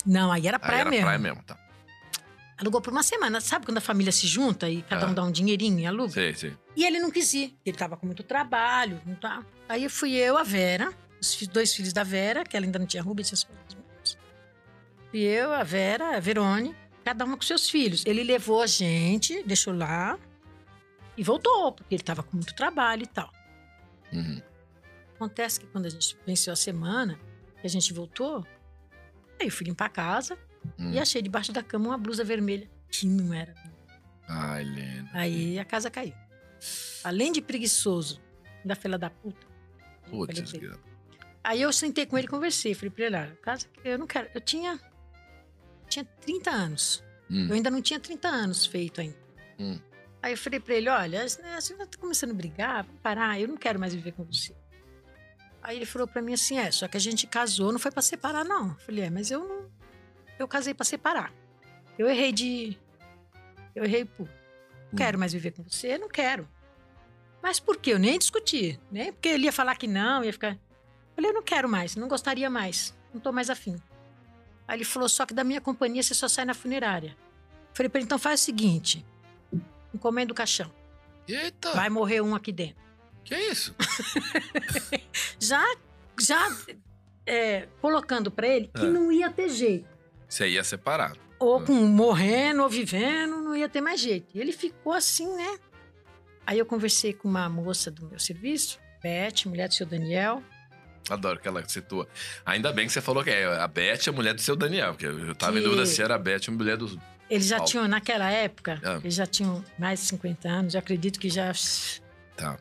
Não, aí era Aí praia era mesmo. praia mesmo, tá. Alugou por uma semana. Sabe quando a família se junta e cada Ah. um dá um dinheirinho e aluga? Sei, sei. E ele não quis ir. Ele tava com muito trabalho. Não tá. Aí fui eu, a Vera, os dois filhos da Vera, que ela ainda não tinha Rubens, Fui eu, a Vera, a Verone, cada uma com seus filhos. Ele levou a gente, deixou lá e voltou, porque ele tava com muito trabalho e tal. Uhum. Acontece que quando a gente venceu a semana, que a gente voltou, aí eu fui limpar a casa Hum. e achei debaixo da cama uma blusa vermelha, que não era Ai, Helena. Aí a casa caiu. Além de preguiçoso, da fila da puta. Putz, Aí eu sentei com ele e conversei. Falei pra ele, olha, casa, eu não quero. Eu tinha. Tinha 30 anos. Hum. Eu ainda não tinha 30 anos feito ainda. Hum. Aí eu falei pra ele, olha, você tá começando a brigar, vamos parar, eu não quero mais viver com você. Aí ele falou pra mim assim, é, só que a gente casou, não foi pra separar, não. Eu falei, é, mas eu não. Eu casei pra separar. Eu errei de. Eu errei, pô. Não quero mais viver com você, não quero. Mas por quê? Eu nem discuti, né? Porque ele ia falar que não, ia ficar. Eu falei, eu não quero mais, não gostaria mais, não tô mais afim. Aí ele falou, só que da minha companhia você só sai na funerária. Eu falei pra ele, então faz o seguinte: encomenda o caixão. Eita, Vai morrer um aqui dentro. que isso? Já, já é, colocando pra ele que É. não ia ter jeito. Você ia separar. Ou com morrendo ou vivendo, não ia ter mais jeito. E ele ficou assim, né? Aí eu conversei com uma moça do meu serviço, Beth, mulher do seu Daniel. Adoro que ela situa. Ainda bem que você falou que é a Beth, a mulher do seu Daniel, porque eu tava em Que- dúvida se era a Beth, a mulher do. Eles já Paulo. tinham, naquela época, Ah. eles já tinham mais de 50 anos, eu acredito que já. Tá.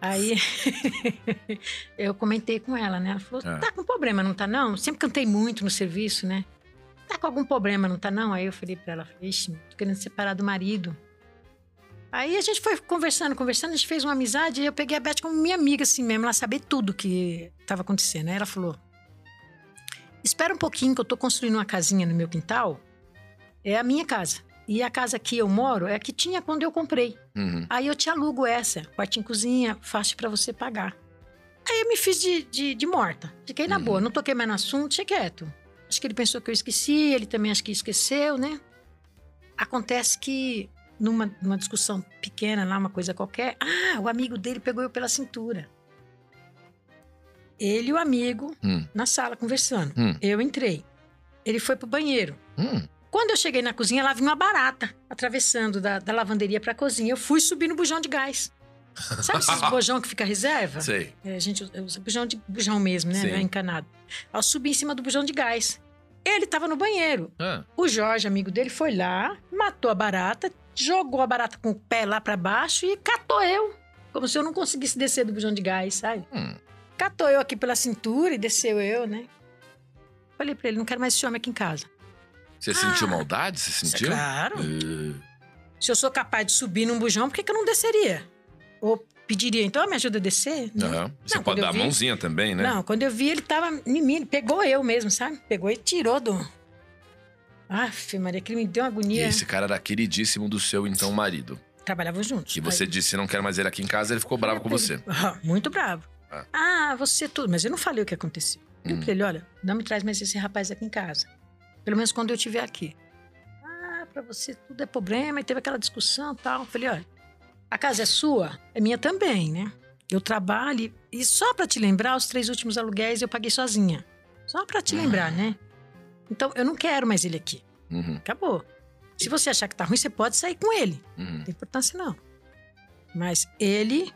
Aí eu comentei com ela, né? Ela falou: Ah. tá com problema, não tá não? Sempre cantei muito no serviço, né? Tá com algum problema, não tá não? Aí eu falei pra ela: ixi, tô querendo separar do marido. Aí a gente foi conversando, conversando, a gente fez uma amizade e eu peguei a Beth como minha amiga, assim mesmo, ela sabia tudo que tava acontecendo. Aí ela falou: espera um pouquinho que eu tô construindo uma casinha no meu quintal. É a minha casa. E a casa que eu moro é a que tinha quando eu comprei. Uhum. Aí eu te alugo essa, quartinho cozinha, fácil pra você pagar. Aí eu me fiz de, de, de morta. Fiquei na Uhum. boa, não toquei mais no assunto, deixei quieto. Acho que ele pensou que eu esqueci, ele também acho que esqueceu, né? Acontece que numa, numa discussão pequena lá, uma coisa qualquer, ah, o amigo dele pegou eu pela cintura. Ele e o amigo Hum. na sala conversando. Hum. Eu entrei. Ele foi pro banheiro. Hum. Quando eu cheguei na cozinha, lá vinha uma barata atravessando da, da lavanderia pra cozinha. Eu fui subir no bujão de gás. Sabe esses bujão que fica reserva? Sei. É, a gente usa bujão de bujão mesmo, né? Sim. Não é encanado. Eu subi em cima do bujão de gás. Ele tava no banheiro. Ah, O Jorge, amigo dele, foi lá, matou a barata, jogou a barata com o pé lá pra baixo e catou eu. Como se eu não conseguisse descer do bujão de gás, sabe? hum. Catou eu aqui pela cintura e desceu eu, né? Falei pra ele, não quero mais esse homem aqui em casa. Você Ah. sentiu maldade? Você sentiu? Claro. Uh, Se eu sou capaz de subir num bujão, por que, que eu não desceria? Ou pediria, então, me ajuda a descer? Não. Você Não, pode dar a mãozinha também, né? Não, quando eu vi, ele tava em mim, ele pegou eu mesmo, sabe? Pegou e tirou do. Aff, Maria, que ele me deu uma E agonia. esse cara era queridíssimo do seu então marido. Trabalhavam juntos. E você Aí- disse não quer mais ele aqui em casa, ele ficou bravo com você. Ah, Muito bravo. Ah. Ah, você tudo. Mas eu não falei o que aconteceu. Eu Hum. falei, ele, olha, não me traz mais esse rapaz aqui em casa. Pelo menos quando eu estiver aqui. Ah, pra você tudo é problema. E teve aquela discussão e tal. Eu falei, olha, a casa é sua, é minha também, né? Eu trabalho e só pra te lembrar, os três últimos aluguéis eu paguei sozinha. Só pra te lembrar, né? Então, eu não quero mais ele aqui. Uhum, Acabou. Se você achar que tá ruim, você pode sair com ele. uhum. Não tem importância, não. Mas ele,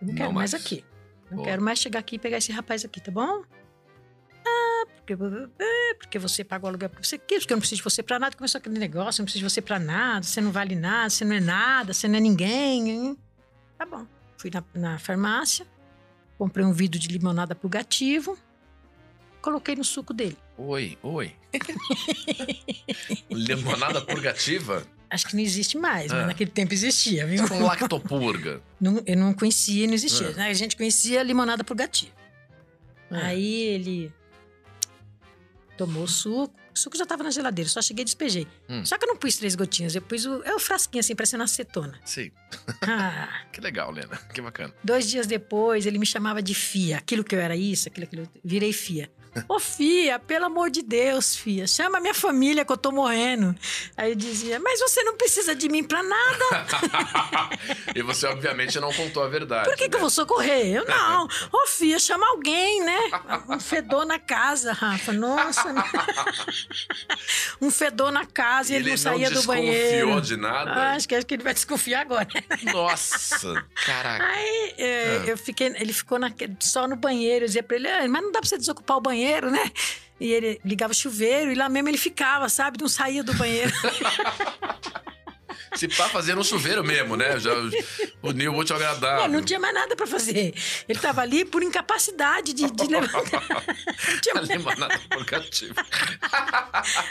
eu não Não quero mais. mais. aqui. Não Boa. quero mais chegar aqui e pegar esse rapaz aqui, tá bom? Porque, é, porque você pagou o aluguel porque você quis, porque eu não preciso de você pra nada. Começou aquele negócio, eu não preciso de você pra nada, você não vale nada, você não é nada, você não é ninguém. hein? Tá bom. Fui na, na farmácia, comprei um vidro de limonada purgativo, coloquei no suco dele. Oi, oi. Limonada purgativa Acho que não existe mais, Ah. mas naquele tempo existia, viu? com lactopurga. Não- eu não conhecia, não existia. Ah. né? A gente conhecia limonada purgativa. Ah. Aí ele tomou o suco. O suco já estava na geladeira, só cheguei e despejei. Hum. Só que eu não pus três gotinhas, eu pus o, é o frasquinho assim, parecendo acetona. Sim. Ah, Que legal, Lena. Que bacana. dois dias depois, ele me chamava de Fia. Aquilo que eu era isso, aquilo, aquilo. Virei Fia. Ô, Fia, pelo amor de Deus, Fia, chama minha família que eu tô morrendo. Aí eu dizia, mas você não precisa de mim pra nada. e você, obviamente, não contou a verdade. Por que, que eu né? vou socorrer? Eu não. Ô, filha, chama alguém, né? Um fedor na casa, Rafa. Nossa. um fedor na casa e ele, Ele não saía do desconfiou banheiro. de nada? Ah, acho que, acho que ele vai desconfiar agora. Nossa, caraca. Aí é, Ah. eu fiquei, ele ficou na- só no banheiro. Eu dizia pra ele, "Ah, mas não dá pra você desocupar o banheiro, né? E ele ligava o chuveiro e lá mesmo ele ficava, sabe? Não saía do banheiro. Se pá, fazer no chuveiro mesmo, né? Já o útil ao agradável. É, não tinha mais nada pra fazer. Ele tava ali por incapacidade de, de levantar. Não tinha mais nada.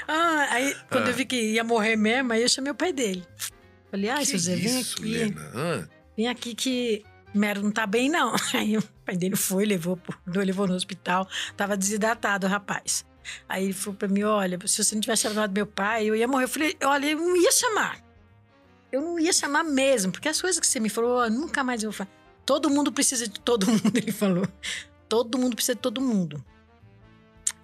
Ah, aí, quando eu vi que ia morrer mesmo, aí eu chamei o pai dele. Falei, ai, seu Zé, vem aqui. Lena? Vem aqui que Mero não tá bem, não. Aí o pai dele foi, levou, levou no hospital. Tava desidratado o rapaz. Aí ele falou pra mim, olha, se você não tivesse chamado meu pai, eu ia morrer. Eu falei, olha, eu não ia chamar. Eu não ia chamar mesmo, porque as coisas que você me falou, ó, nunca mais eu vou falar. Todo mundo precisa de todo mundo, ele falou. Todo mundo precisa de todo mundo.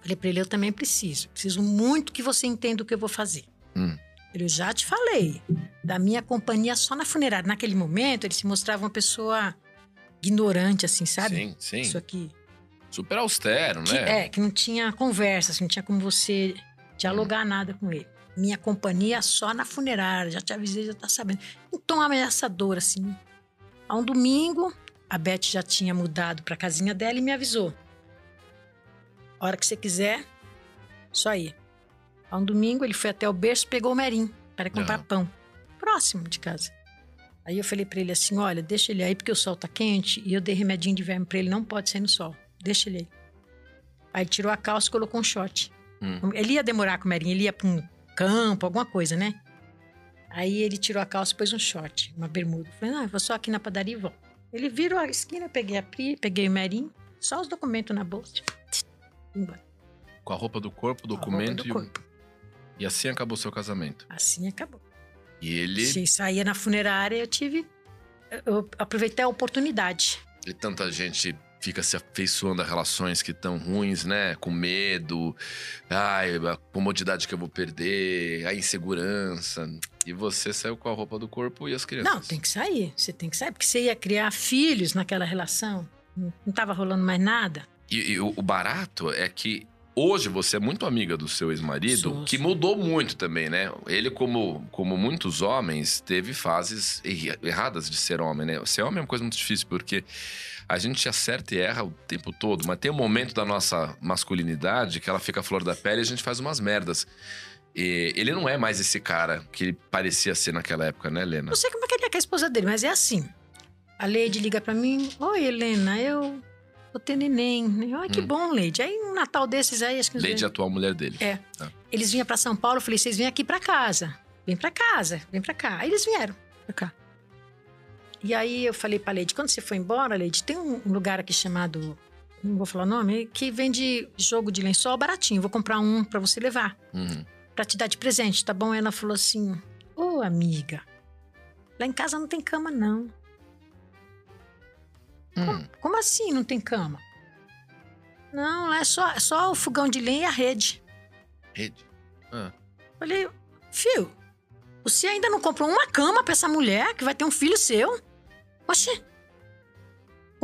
Falei pra ele, eu também preciso. Preciso muito que você entenda o que eu vou fazer. Hum. Eu já te falei da minha companhia só na funerária. Naquele momento, ele se mostrava uma pessoa ignorante, assim, sabe? Sim, sim. Isso aqui. Super austero, Que, né? é, que não tinha conversa, assim, não tinha como você dialogar Hum. nada com ele. Minha companhia só na funerária, já te avisei, já tá sabendo. Um tom ameaçador, assim. A um domingo, a Beth já tinha mudado pra casinha dela e me avisou. A hora que você quiser, só ir. A um domingo, ele foi até o berço, pegou o Merim para comprar Aham. pão. Próximo de casa. Aí eu falei pra ele assim: olha, deixa ele aí porque o sol tá quente e eu dei remedinho de verme pra ele, não pode sair no sol. Deixa ele aí. Aí ele tirou a calça e colocou um short. Hum. Ele ia demorar com o Merinho, ele ia pra um campo, alguma coisa, né? Aí ele tirou a calça e pôs um short, uma bermuda. Eu Falei, não, eu vou só aqui na padaria e volto. Ele virou a esquina, peguei a Pri, peguei o Merinho, só os documentos na bolsa. Embora. Com a roupa do corpo, A roupa documento do e, corpo. E assim acabou seu casamento. Assim acabou. E ele, Se saía na funerária, eu tive. Eu aproveitei a oportunidade. e tanta gente fica se afeiçoando a relações que estão ruins, né? Com medo, ai, a comodidade que eu vou perder, a insegurança. E você saiu com a roupa do corpo e as crianças. Não, tem que sair. Você tem que sair, porque você ia criar filhos naquela relação. Não não tava rolando mais nada. E, e o, o barato é que hoje você é muito amiga do seu ex-marido, que mudou muito também, né? Ele, como, como muitos homens, teve fases erradas de ser homem, né? Ser homem é uma coisa muito difícil, porque a gente acerta e erra o tempo todo, mas tem um momento da nossa masculinidade que ela fica à flor da pele e a gente faz umas merdas. E ele não é mais esse cara que ele parecia ser naquela época, né, Helena? Não sei como é que ele é com a esposa dele, mas é assim. A Leide liga pra mim: Oi, Helena, eu vou ter neném. Ai, que Hum. bom, Leide. Aí um Natal desses aí, acho que. Leide é a atual mulher dele. É. Eles vinham pra São Paulo, eu falei: vocês vêm aqui pra casa. Vem pra casa, vem pra cá. Aí eles vieram pra cá. E aí eu falei pra Leide: quando você for embora, Leide, tem um lugar aqui chamado. Não vou falar o nome, que vende jogo de lençol baratinho. Vou comprar um pra você levar. Uhum. pra te dar de presente, tá bom? Ela falou assim: Ô, amiga, lá em casa não tem cama, não. Hum. Como assim não tem cama? Não, lá é só, é só o fogão de lenha e a rede. Rede. Ah. Falei, fio, você ainda não comprou uma cama pra essa mulher que vai ter um filho seu? Oxê,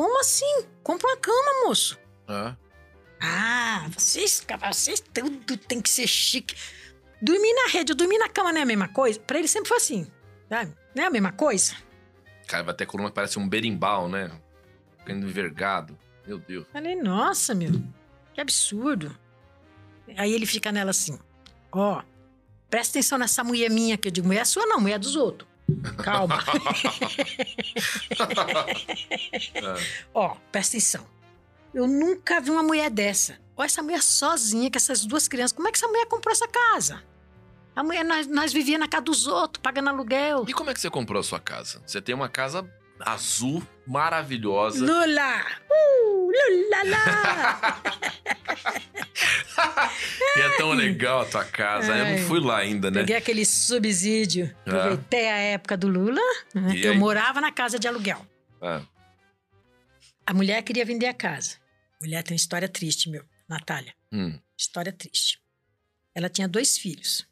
como assim? Compra uma cama, moço. Ah. Ah, vocês, vocês tudo tem que ser chique. Dormir na rede, eu dormir na cama não é a mesma coisa? Pra ele sempre foi assim, sabe? Não é a mesma coisa? Cara, vai ter coluna que parece um berimbau, né? Ficando envergado. Meu Deus. Falei, nossa, meu, que absurdo. Aí ele fica nela assim, ó, presta atenção nessa mulher minha, que eu digo, mulher sua não, mulher dos outros. Calma. ó, presta atenção. Eu nunca vi uma mulher dessa. Olha essa mulher sozinha com essas duas crianças. Como é que essa mulher comprou essa casa? A mulher, nós, nós vivíamos na casa dos outros, pagando aluguel. E como é que você comprou a sua casa? Você tem uma casa azul, maravilhosa. Lula! Uh, lula! E é tão legal a tua casa. Eu Ai. não fui lá ainda, né? Peguei aquele subsídio. Ah. Aproveitei a época do Lula. né? Eu aí? morava na casa de aluguel. Ah, A mulher queria vender a casa. A mulher tem uma história triste, meu. Natália. hum. História triste. Ela tinha dois filhos.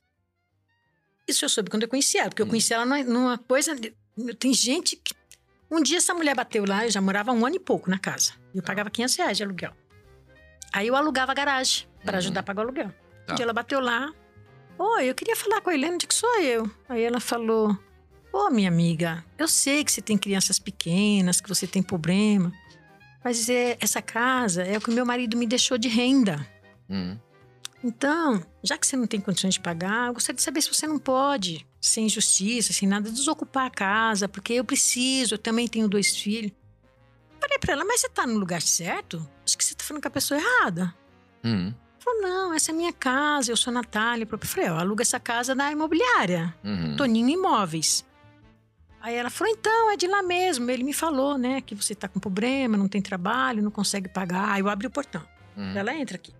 Isso eu soube quando eu conheci ela, porque eu Hum. conheci ela numa, numa coisa. Tem gente que. Um dia essa mulher bateu lá, eu já morava um ano e pouco na casa. E eu pagava 500 reais de aluguel. Aí eu alugava a garagem para Uhum. ajudar a pagar o aluguel. Tá. Um dia ela bateu lá. Oi, eu queria falar com a Helena de que sou eu. Aí ela falou: Ô, minha amiga, eu sei que você tem crianças pequenas, que você tem problema. Mas é, essa casa é o que meu marido me deixou de renda. Hum. Então, já que você não tem condições de pagar, eu gostaria de saber se você não pode sem justiça, sem nada, desocupar a casa, porque eu preciso, eu também tenho dois filhos. Falei pra ela, mas você tá no lugar certo? Acho que você tá falando com a pessoa errada. Uhum. Falou, não, essa é minha casa, eu sou a Natália. Eu falei, eu alugo essa casa da imobiliária, Uhum. Toninho Imóveis. Aí ela falou, então, é de lá mesmo. Ele me falou, né, que você tá com problema, não tem trabalho, não consegue pagar. Aí eu abri o portão. Uhum. Ela entra aqui.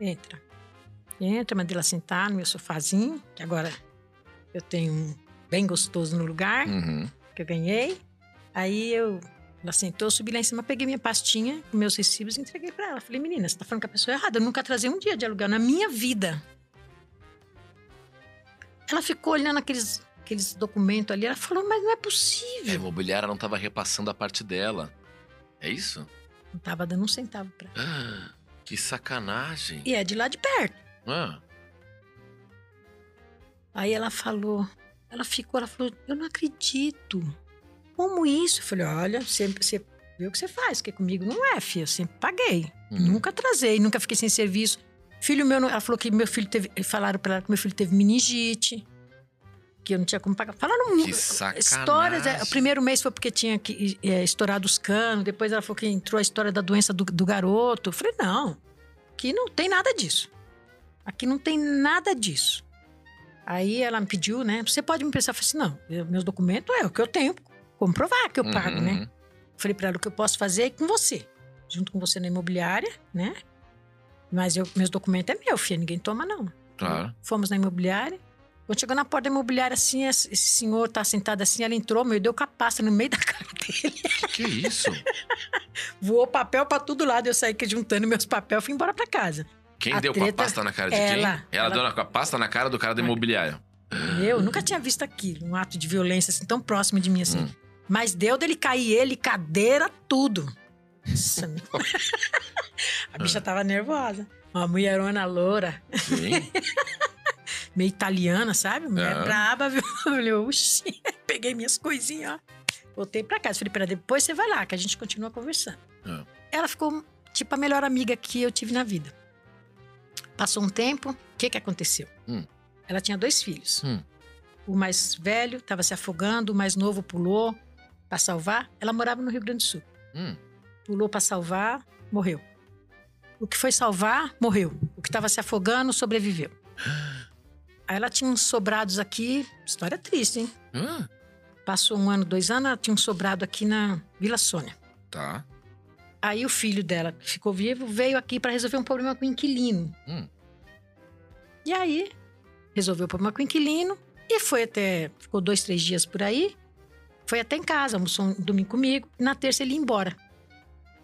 Entra. Entra, mandei ela sentar no meu sofazinho, que agora eu tenho um bem gostoso no lugar, Uhum. que eu ganhei. Aí eu. Ela sentou, eu subi lá em cima, peguei minha pastinha com meus recibos e entreguei pra ela. Falei, menina, você tá falando com a pessoa errada. Eu nunca trazei um dia de aluguel na minha vida. Ela ficou olhando aqueles, aqueles documentos ali. Ela falou, mas não é A possível. imobiliária não tava repassando a parte dela. É isso? Não tava dando um centavo pra ela. Ah, que sacanagem. E é de lá de perto. Ah, Aí ela falou, ela ficou, ela falou, eu não acredito. Como isso? Eu falei, olha, você, você viu o que você faz, porque comigo não é, filha, eu sempre paguei. Uhum. Nunca atrasei, nunca fiquei sem serviço. Filho meu, ela falou que meu filho teve, falaram pra ela que meu filho teve meningite, que eu não tinha como pagar. Falaram que muito. sacanagem. Histórias, é, o primeiro mês foi porque tinha que, é, estourado os canos, depois ela falou que entrou a história da doença do, do garoto. Eu falei, não, aqui não tem nada disso. Aqui não tem nada disso. Aí ela me pediu, né? Você pode me prestar? Eu falei assim, não, eu- meus documentos é o que eu tenho, comprovar que eu pago, Uhum. né? Falei pra ela, o que eu posso fazer é com você. Junto com você na imobiliária, né? Mas eu, meus documentos é meu, filha, ninguém toma, não. Claro. Fomos na imobiliária. Quando chegou na porta da imobiliária, assim, esse senhor tá sentado assim, ela entrou, meu, deu capaça no meio da cara dele. Que isso? Voou papel pra todo lado. Eu saí aqui juntando meus papéis, fui embora pra casa. Quem A deu com a treta- pasta na cara de ela, quem? Ela, ela- deu com a pasta na cara do cara da imobiliária. Eu nunca tinha visto aquilo, um ato de violência assim, tão próximo de mim assim. Hum. Mas deu dele cair ele, cadeira, tudo. A bicha tava nervosa. Uma mulherona loura, Sim. meio italiana, sabe? Mulher Aham. braba, viu? Eu falei, oxi, peguei minhas coisinhas, ó. Voltei pra casa. Falei, pera, depois você vai lá, que a gente continua conversando. Ah. Ela ficou, tipo, a melhor amiga que eu tive na vida. Passou um tempo, o que que aconteceu? Hum. Ela tinha dois filhos. Hum. O mais velho estava se afogando, o mais novo pulou para salvar. Ela morava no Rio Grande do Sul. Hum. Pulou para salvar, morreu. O que foi salvar, morreu. O que estava se afogando, sobreviveu. Aí ela tinha uns sobrados aqui, história triste, hein? Passou um ano, dois anos, ela tinha um sobrado aqui na Vila Sônia. tá. Aí o filho dela, que ficou vivo, veio aqui para resolver um problema com o inquilino. Hum. E aí, resolveu o problema com o inquilino e foi até. Ficou dois, três dias por aí. Foi até em casa, almoçou um domingo comigo. Na terça ele ia embora.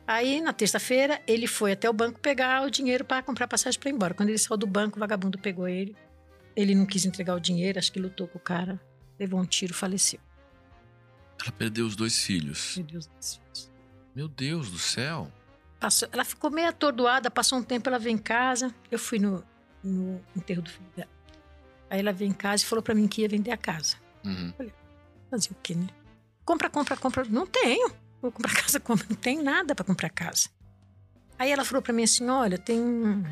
Aí, na terça-feira, ele foi até o banco pegar o dinheiro para comprar passagem para ir embora. Quando ele saiu do banco, o vagabundo pegou ele. Ele não quis entregar o dinheiro, acho que lutou com o cara. Levou um tiro, faleceu. Ela perdeu os dois filhos. Meu Deus do céu. Meu Deus do céu. Ela ficou meio atordoada, passou um tempo, ela veio em casa. Eu fui no, no enterro do filho dela. Aí ela veio em casa e falou pra mim que ia vender a casa. Uhum. Fazer o quê, né? Compra, compra, compra. Não tenho. Vou comprar casa como? Não tenho nada pra comprar casa. Aí ela falou pra mim assim: olha, tem um.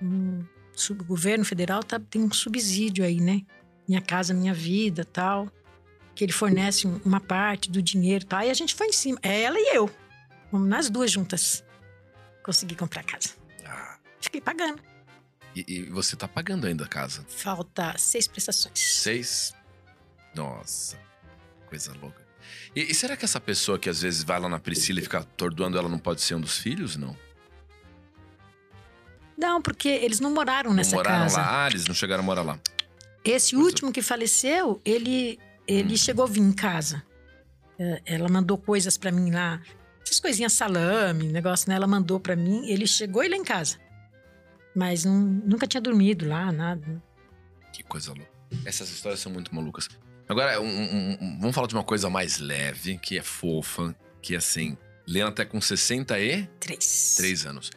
um sub- o governo federal tá, tem um subsídio aí, né? Minha casa, minha vida tal. Que ele fornece um- uma parte do dinheiro e tal. Aí a gente foi em cima. É ela e eu. Vamos nas duas juntas. Consegui comprar a casa. Ah, Fiquei pagando. e, e você tá pagando ainda a casa? Falta seis prestações. Seis? Nossa, coisa louca. E, e será que essa pessoa que às vezes vai lá na Priscila e fica atordoando ela não pode ser um dos filhos, não? Não, porque eles não moraram nessa não moraram casa. lá? Ah, eles não chegaram a morar lá. Esse é. último que faleceu, ele, ele Hum. chegou a vir em casa. É, Ela mandou coisas pra mim lá. Essas coisinhas salame, negócio, né? Ela mandou pra mim. Ele chegou e lá em casa. Mas não- nunca tinha dormido lá, nada. Que coisa louca. Essas histórias são muito malucas. Agora, um- um- um- vamos falar de uma coisa mais leve, que é fofa, que é assim. Lena até com 63 Três. anos.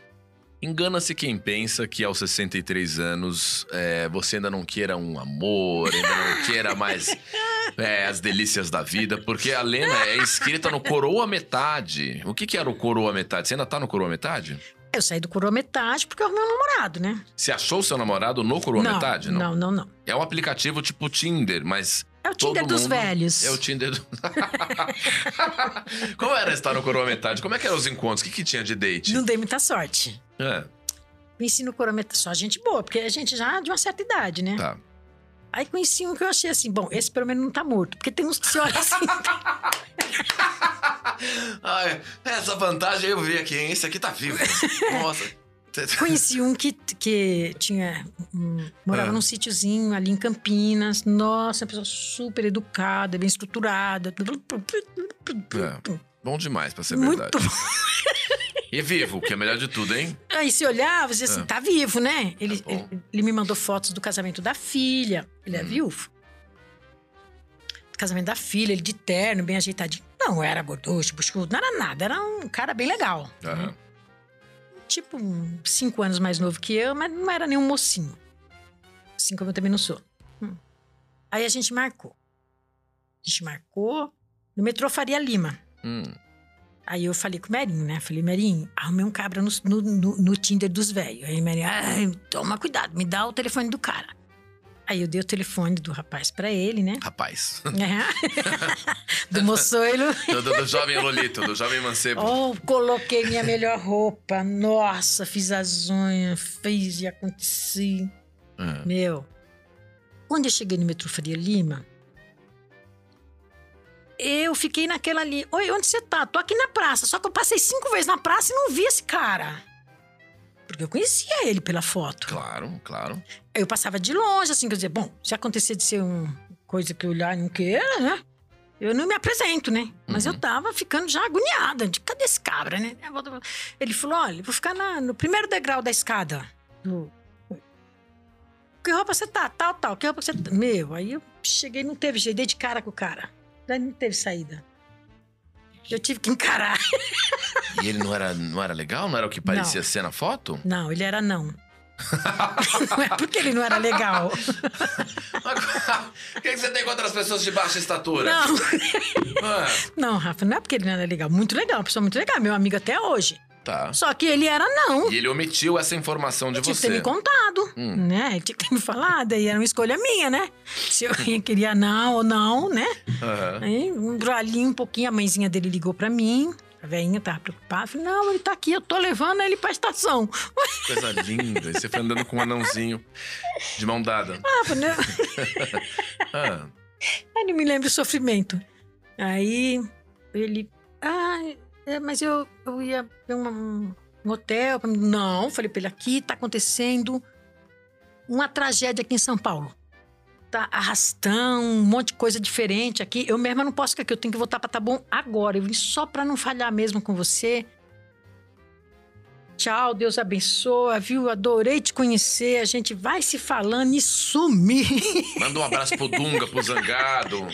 Engana-se quem pensa que aos 63 anos é, você ainda não queira um amor, ainda não queira mais é, as delícias da vida, porque a Lena é inscrita no Coroa Metade. O que, que era o Coroa Metade? Você ainda tá no Coroa Metade? Eu saí do coroa metade porque eu arrumei um namorado, né? Você achou o seu namorado no Coroa não, Metade? Não, não, não. É um aplicativo tipo Tinder, mas É o Tinder Todo dos velhos. é o Tinder do... Como era estar no Coroa Metade? Como é que eram os encontros? O que, que tinha de date? Não dei muita sorte. É, Conheci no coroa metade só gente boa, porque a gente já de uma certa idade, né? tá. Aí conheci um que eu achei assim, bom, esse pelo menos não tá morto. Porque tem uns que se olha assim. Ai, essa vantagem eu vi aqui, hein? Esse aqui tá vivo. Nossa. conheci um que, que tinha. um- morava Ah. num sítiozinho ali em Campinas. Nossa, uma pessoa super educada, bem estruturada. É, bom demais pra ser Muito verdade. E vivo, que é melhor de tudo, hein? Aí se olhava, dizia assim, Ah. tá vivo, né? Ele, Tá ele, ele me mandou fotos do casamento da filha. Ele é Hum. viúvo. Do casamento da filha, ele de terno, bem ajeitadinho. Não era gorducho, buscudo, não era nada. Era um cara bem legal. Aham. Tipo, cinco anos mais novo que eu, mas não era nenhum mocinho. Assim como eu também não sou. Hum. Aí a gente marcou. A gente marcou no metrô Faria Lima. Hum. Aí eu falei com o Merinho, né? Falei, Merinho, arrumei um cabra no, no, no- no Tinder dos velhos. Aí o Merinho, toma cuidado, me dá o telefone do cara. Aí eu dei o telefone do rapaz pra ele, né? Rapaz. É. do moçoilo. Do, do- do jovem Lolito, do jovem mancebo. Oh, coloquei minha melhor roupa. Nossa, fiz as unhas, fiz e aconteci. É. Meu, quando eu cheguei no metrô Faria Lima, eu fiquei naquela ali. Oi, onde você tá? Tô aqui na praça. Só que eu passei cinco vezes na praça e não vi esse cara. Porque eu conhecia ele pela foto. Claro, claro. Eu passava de longe, assim, quer dizer, bom, se acontecer de ser uma coisa que eu olhar e não queira, né? Eu não me apresento, né? Mas Uhum. eu tava ficando já agoniada. De cadê esse cabra, né? Ele falou: olha, vou ficar na- no primeiro degrau da escada. Do... Que roupa você tá? Tal, tal. Que roupa você tá? Meu, aí eu cheguei, não teve jeito, dei de cara com o cara. Daí não teve saída. Eu tive que encarar. E ele não era, não era legal? Não era o que parecia ser na foto? Não, ele era não. não é porque ele não era legal. O que, que você tem contra as pessoas de baixa estatura? Não. Ah, Não, Rafa, não é porque ele não era legal. Muito legal, uma pessoa muito legal, meu amigo até hoje. Tá. Só que ele era não. E ele omitiu essa informação de Ele tinha que você. ter me contado, Hum. né? Ele tinha que ter me falado, aí era uma escolha minha, né? Se eu queria não ou não, né? Aham. Aí, um ali um pouquinho, a mãezinha dele ligou pra mim. A velhinha tava preocupada. Falei, não, ele tá aqui, eu tô levando ele pra estação. Coisa linda. E você foi andando com um anãozinho de mão dada. Ah, falei, não. Ah, Aí não me lembro o sofrimento. Aí ele. Ah, é, mas eu, eu ia ver um, um hotel. Não, falei pra ele: aqui tá acontecendo uma tragédia aqui em São Paulo. Tá arrastão, um monte de coisa diferente aqui. Eu mesma não posso ficar aqui, eu tenho que voltar pra Taboão agora. Eu vim só pra não falhar mesmo com você. Tchau, Deus abençoa, viu? Adorei te conhecer. A gente vai se falando e sumir. manda um abraço pro Dunga, pro Zangado.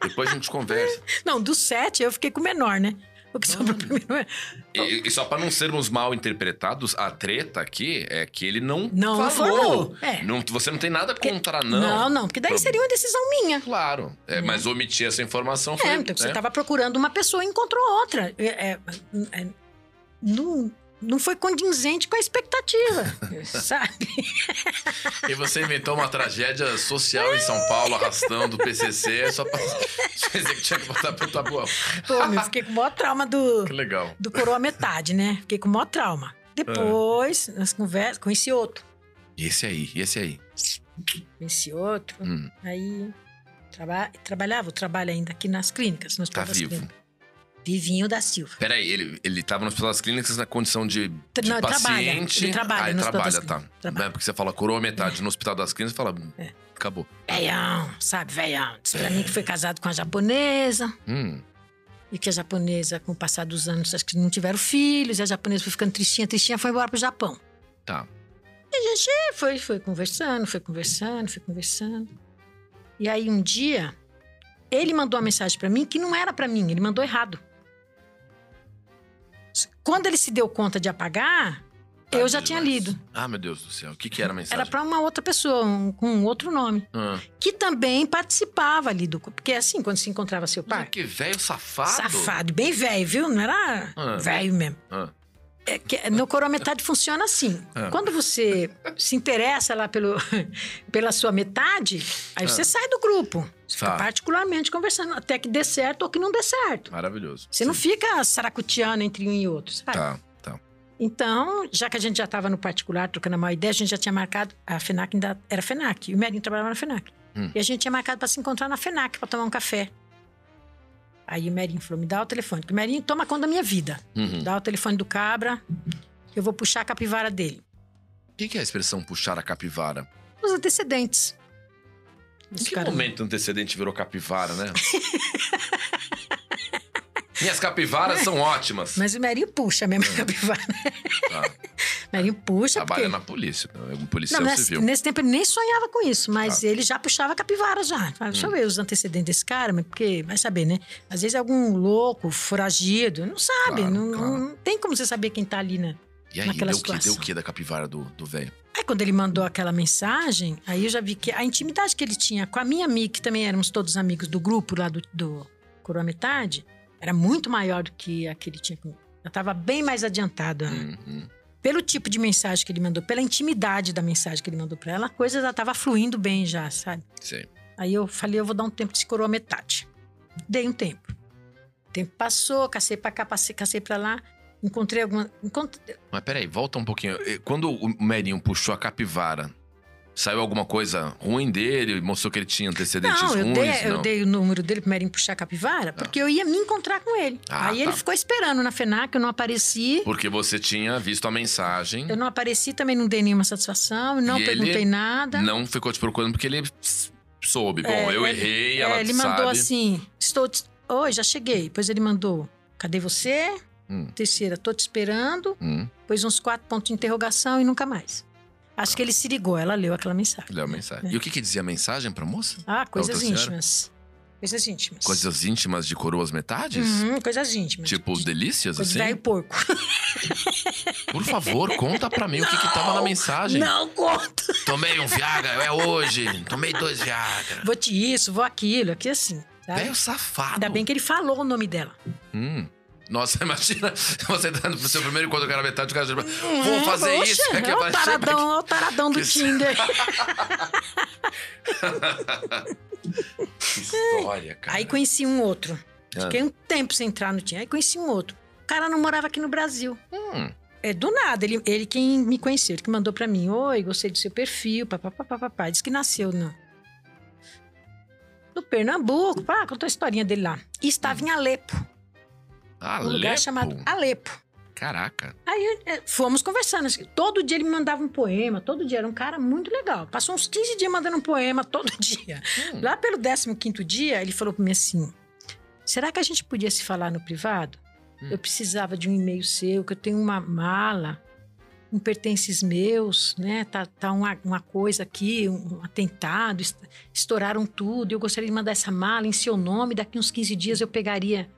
Depois a gente conversa. Não, dos sete eu fiquei com o menor, né? O que sobrou pra mim não é. E, e só pra não sermos mal interpretados, a treta aqui é que ele não, Não falou. falou, é. Não, você não tem nada contra, não. Não, não, porque daí Pro- seria uma decisão minha. Claro. É, Mas omitir essa informação foi. É, então você né? estava procurando uma pessoa e encontrou outra. É, é, é, não, não foi condizente com a expectativa, sabe? E você inventou uma tragédia social em São Paulo, arrastando o PCC, só pra dizer que tinha que botar pro Tabuão. Pô, meu, fiquei com o maior trauma do, Que legal. do coroa metade, né? Fiquei com o maior trauma. Depois, nas conversas, conheci outro. E esse aí, e esse aí? Conheci outro. Hum, Aí traba trabalhava, trabalho ainda aqui nas clínicas, no tá vivo. clínicas. Vivinho da Silva. Peraí, ele, ele tava no hospital das clínicas na condição de, de Não, ele trabalha, paciente. ele trabalha ah, ele trabalha, tá. Trabalha. É, porque você fala coroa metade no hospital das clínicas, fala. É. Acabou. Velhão, sabe, velhão. Disse pra mim que foi casado com a japonesa. Hum, E que a japonesa, com o passar dos anos, acho que não tiveram filhos. E a japonesa foi ficando tristinha, tristinha, foi embora pro Japão. tá. E a gente foi, foi conversando, foi conversando, foi conversando. E aí um dia, ele mandou uma mensagem pra mim que não era pra mim, ele mandou errado. Quando ele se deu conta de apagar, eu já tinha lido. Ah, meu Deus do céu. O que, que era a mensagem? Era pra uma outra pessoa, um- com um outro nome. Ah, Que também participava ali do. Porque assim, quando se encontrava seu mas pai. que velho safado. Safado, bem velho, viu? Não era Ah. velho mesmo. Ah, É que no coroa metade funciona assim. Ah. Quando você se interessa lá pelo, pela sua metade, aí você Ah. sai do grupo. Você fica Tá. particularmente conversando até que dê certo ou que não dê certo. Maravilhoso. Você não fica saracuteando entre um e outro, sabe? Tá, tá. Então, já que a gente já estava no particular, trocando a maior ideia, a gente já tinha marcado. A FENAC ainda era FENAC. E o Merinho trabalhava na FENAC. Hum. E a gente tinha marcado para se encontrar na FENAC para tomar um café. Aí o Merinho falou: me dá o telefone. Porque o Merinho toma conta da minha vida. Uhum. Dá o telefone do cabra, eu vou puxar a capivara dele. O que que é a expressão puxar a capivara? Os antecedentes. Os que caras- momento o antecedente virou capivara, né? Minhas capivaras são ótimas. Mas o Merinho puxa mesmo a capivara. Tá. Merinho puxa. Trabalha porque... na polícia, é um policial Não, nesse, civil. nesse tempo ele nem sonhava com isso, mas Tá. ele já puxava capivara já. Deixa eu ver os antecedentes desse cara, mas porque vai saber, né? Às vezes é algum louco, foragido, não sabe, Claro, não, claro. não tem como você saber quem tá ali, né? E aí, deu o que? Deu que da capivara do velho? Aí quando ele mandou aquela mensagem, aí eu já vi que a intimidade que ele tinha com a minha amiga, que também éramos todos amigos do grupo lá do, do Coroa Metade, era muito maior do que a que ele tinha comigo. Eu tava bem mais adiantado. né? Uhum. Pelo tipo de mensagem que ele mandou, pela intimidade da mensagem que ele mandou pra ela, a coisa já tava fluindo bem já, sabe? Sei. Aí eu falei, eu vou dar um tempo de coroa metade. Dei um tempo. O tempo passou, cacei pra cá, passei, cacei pra lá. Encontrei alguma. Mas peraí, volta um pouquinho. Quando o Merinho puxou a capivara, saiu alguma coisa ruim dele? Mostrou que ele tinha antecedentes Não, eu ruins? dei, não? Ah. eu dei o número dele pro Merinho puxar a capivara, porque eu ia me encontrar com ele. Ah, Aí tá. ele ficou esperando na FENAC, eu não apareci. Porque você tinha visto a mensagem, Eu não apareci, também não dei nenhuma satisfação, não E perguntei ele nada. não ficou te procurando porque ele soube. Bom, É, eu ele- errei, É, ela ele sabe. mandou assim: Estou. Oi, já cheguei. Depois ele mandou: Cadê você? Hum. Terceira, tô te esperando. Hum, Pôs uns quatro pontos de interrogação e nunca mais. Acho que ele se ligou, ela leu aquela mensagem. leu a mensagem. E o que, que dizia a mensagem pra moça? Ah, coisas íntimas. Coisas íntimas. Coisas íntimas de coroas metades? Uhum, coisas íntimas. Tipo, de, delícias, coisa assim? velho porco. Por favor, conta pra mim o que, que tava na mensagem. Não conta. Tomei um Viagra, é hoje. Tomei dois Viagra. Vou te isso, vou aquilo, aqui assim. sabe? Velho safado. Ainda bem que ele falou o nome dela. Hum. Nossa, imagina você dando pro seu primeiro encontro com a metade do cara. Vou fazer isso. É que é o taradão, é o taradão do Que- Tinder. Que história, cara. Aí conheci um outro. Ah. Fiquei um tempo sem entrar no Tinder. Aí conheci um outro. O cara não morava aqui no Brasil. Hum. É do nada, ele, ele quem me conheceu, ele que mandou pra mim, oi, gostei do seu perfil, papapá, disse que nasceu no, no Pernambuco, pá, contou a historinha dele lá. E estava em Alepo, um lugar Alepo. chamado Alepo. Caraca. Aí é, fomos conversando, assim, todo dia ele me mandava um poema, todo dia, era um cara muito legal. Passou uns 15 dias mandando um poema todo dia. Hum. Lá pelo 15º dia, ele falou pra mim assim, será que a gente podia se falar no privado? Hum. Eu precisava de um e-mail seu, que eu tenho uma mala, com pertences meus, né? Tá, tá uma, uma coisa aqui, um atentado, est- estouraram tudo. Eu gostaria de mandar essa mala em seu nome, daqui uns 15 dias eu pegaria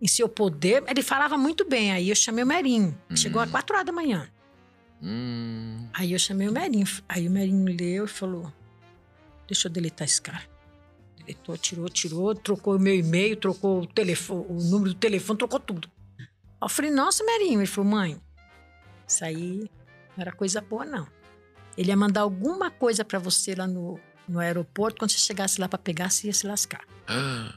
em seu poder. Ele falava muito bem, aí eu chamei o Merinho. Chegou às Hum. 4 horas da manhã. Hum. Aí eu chamei o Merinho. Aí o Merinho leu e falou: Deixa eu deletar esse cara. Deletou, tirou, tirou, trocou o meu e-mail, trocou o telefone, o número do telefone, trocou tudo. Aí eu falei, nossa, Merinho. Ele falou, mãe, isso aí não era coisa boa, não. Ele ia mandar alguma coisa pra você lá no, no aeroporto, quando você chegasse lá pra pegar, você ia se lascar. Ah.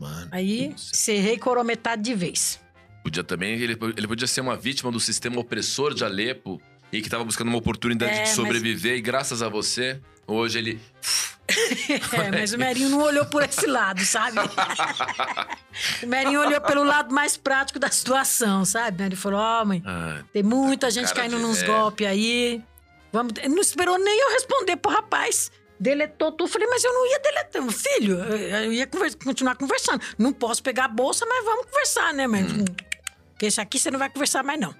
Mano. Aí, cerrei coroa metade de vez. Podia também, ele, ele podia ser uma vítima do sistema opressor de Alepo e que tava buscando uma oportunidade É, de mas- sobreviver e graças a você, hoje ele. É, mas o Merinho não olhou por esse lado, sabe? o Merinho olhou pelo lado mais prático da situação, sabe? Ele falou: Ó, mãe, Ah, tem muita com gente caindo de- nos é. golpes aí. Vamos... Ele não esperou nem eu responder pro rapaz. Deletou tudo. Falei, mas eu não ia deletar. Filho, eu ia conver- continuar conversando. Não posso pegar a bolsa, mas vamos conversar, né, mãe? Hum. Porque esse aqui você não vai conversar mais, não.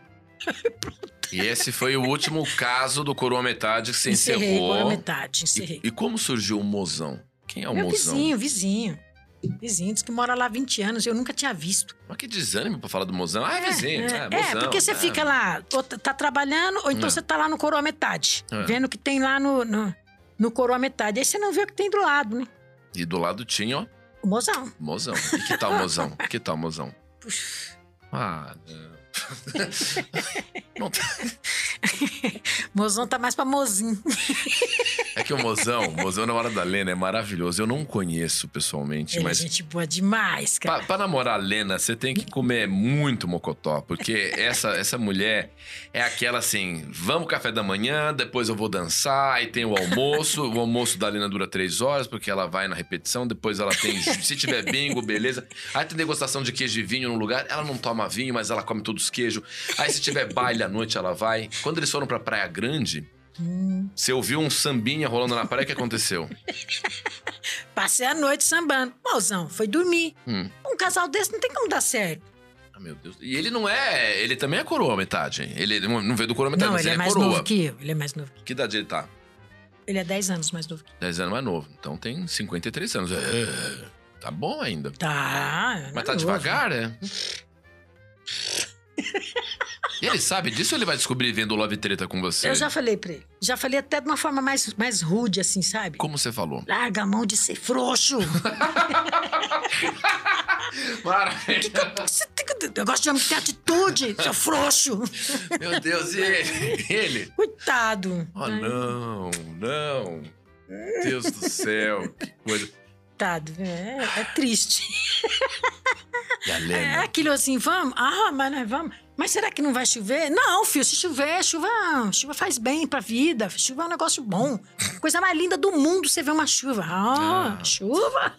E esse foi o último caso do Coroa Metade que encerrei encerrou. por metade, encerrei. E, e como surgiu o mozão? Quem é o Meu mozão? vizinho, vizinho. Vizinho, diz que mora lá há 20 anos. Eu nunca tinha visto. Mas que desânimo pra falar do mozão. Ah, é vizinho. É, É, é, mozão, porque você é. fica lá, ou tá tá trabalhando, ou então É. você tá lá no coroa metade, É. vendo o que tem lá no, no, no coroa metade. Aí você não vê o que tem do lado, né? E do lado tinha, ó, O mozão. mozão. E que tal mozão? que tal mozão? Puxa, Ah, não. Tá- Mozão tá mais pra mozinho. É que o mozão, o mozão na hora da Lena é maravilhoso. Eu não conheço pessoalmente, Ele é mas gente boa demais, cara. Pra, pra namorar a Lena, você tem que comer muito mocotó, porque essa, essa mulher é aquela assim: vamos café da manhã, depois eu vou dançar, aí tem o almoço. O almoço da Lena dura três horas, porque ela vai na repetição, depois ela tem. Se tiver bingo, beleza. Aí tem degustação de queijo e vinho no lugar. Ela não toma vinho, mas ela come todos os queijos. Aí se tiver baile à noite, ela vai. Quando eles foram pra Praia Grande, Hum, você ouviu um sambinha rolando na praia, o que aconteceu? passei a noite sambando. Mozão, foi dormir. Hum. Um casal desse não tem como dar certo. Ah, meu Deus. E ele não é. Ele também é coroa metade. Ele não veio do coroa metade, não, mas ele é ele é mais coroa. novo que eu. Ele é mais novo. Que idade ele tá? Ele é 10 anos mais novo que eu. 10 anos mais novo. Então tem 53 anos. É, tá bom ainda. Tá. Mas tá novo. devagar, é? E ele sabe disso ou ele vai descobrir vendo o Love Treta com você? Eu já falei pra ele. Já falei até de uma forma mais, mais rude, assim, sabe? Como você falou? Larga a mão de ser frouxo. Maravilha. Tem que- Eu gosto de homem que tem atitude, seu frouxo. Meu Deus, e ele? Ele? Coitado. Oh, não, não. Deus do céu, que coisa. Coitado. É, é triste. É aquilo assim, vamos? Ah, mas nós vamos. Mas será que não vai chover? Não, filho, se chover, chuva, chuva faz bem pra vida. Chuva é um negócio bom. Coisa mais linda do mundo você ver uma chuva. Ah, Ah. chuva?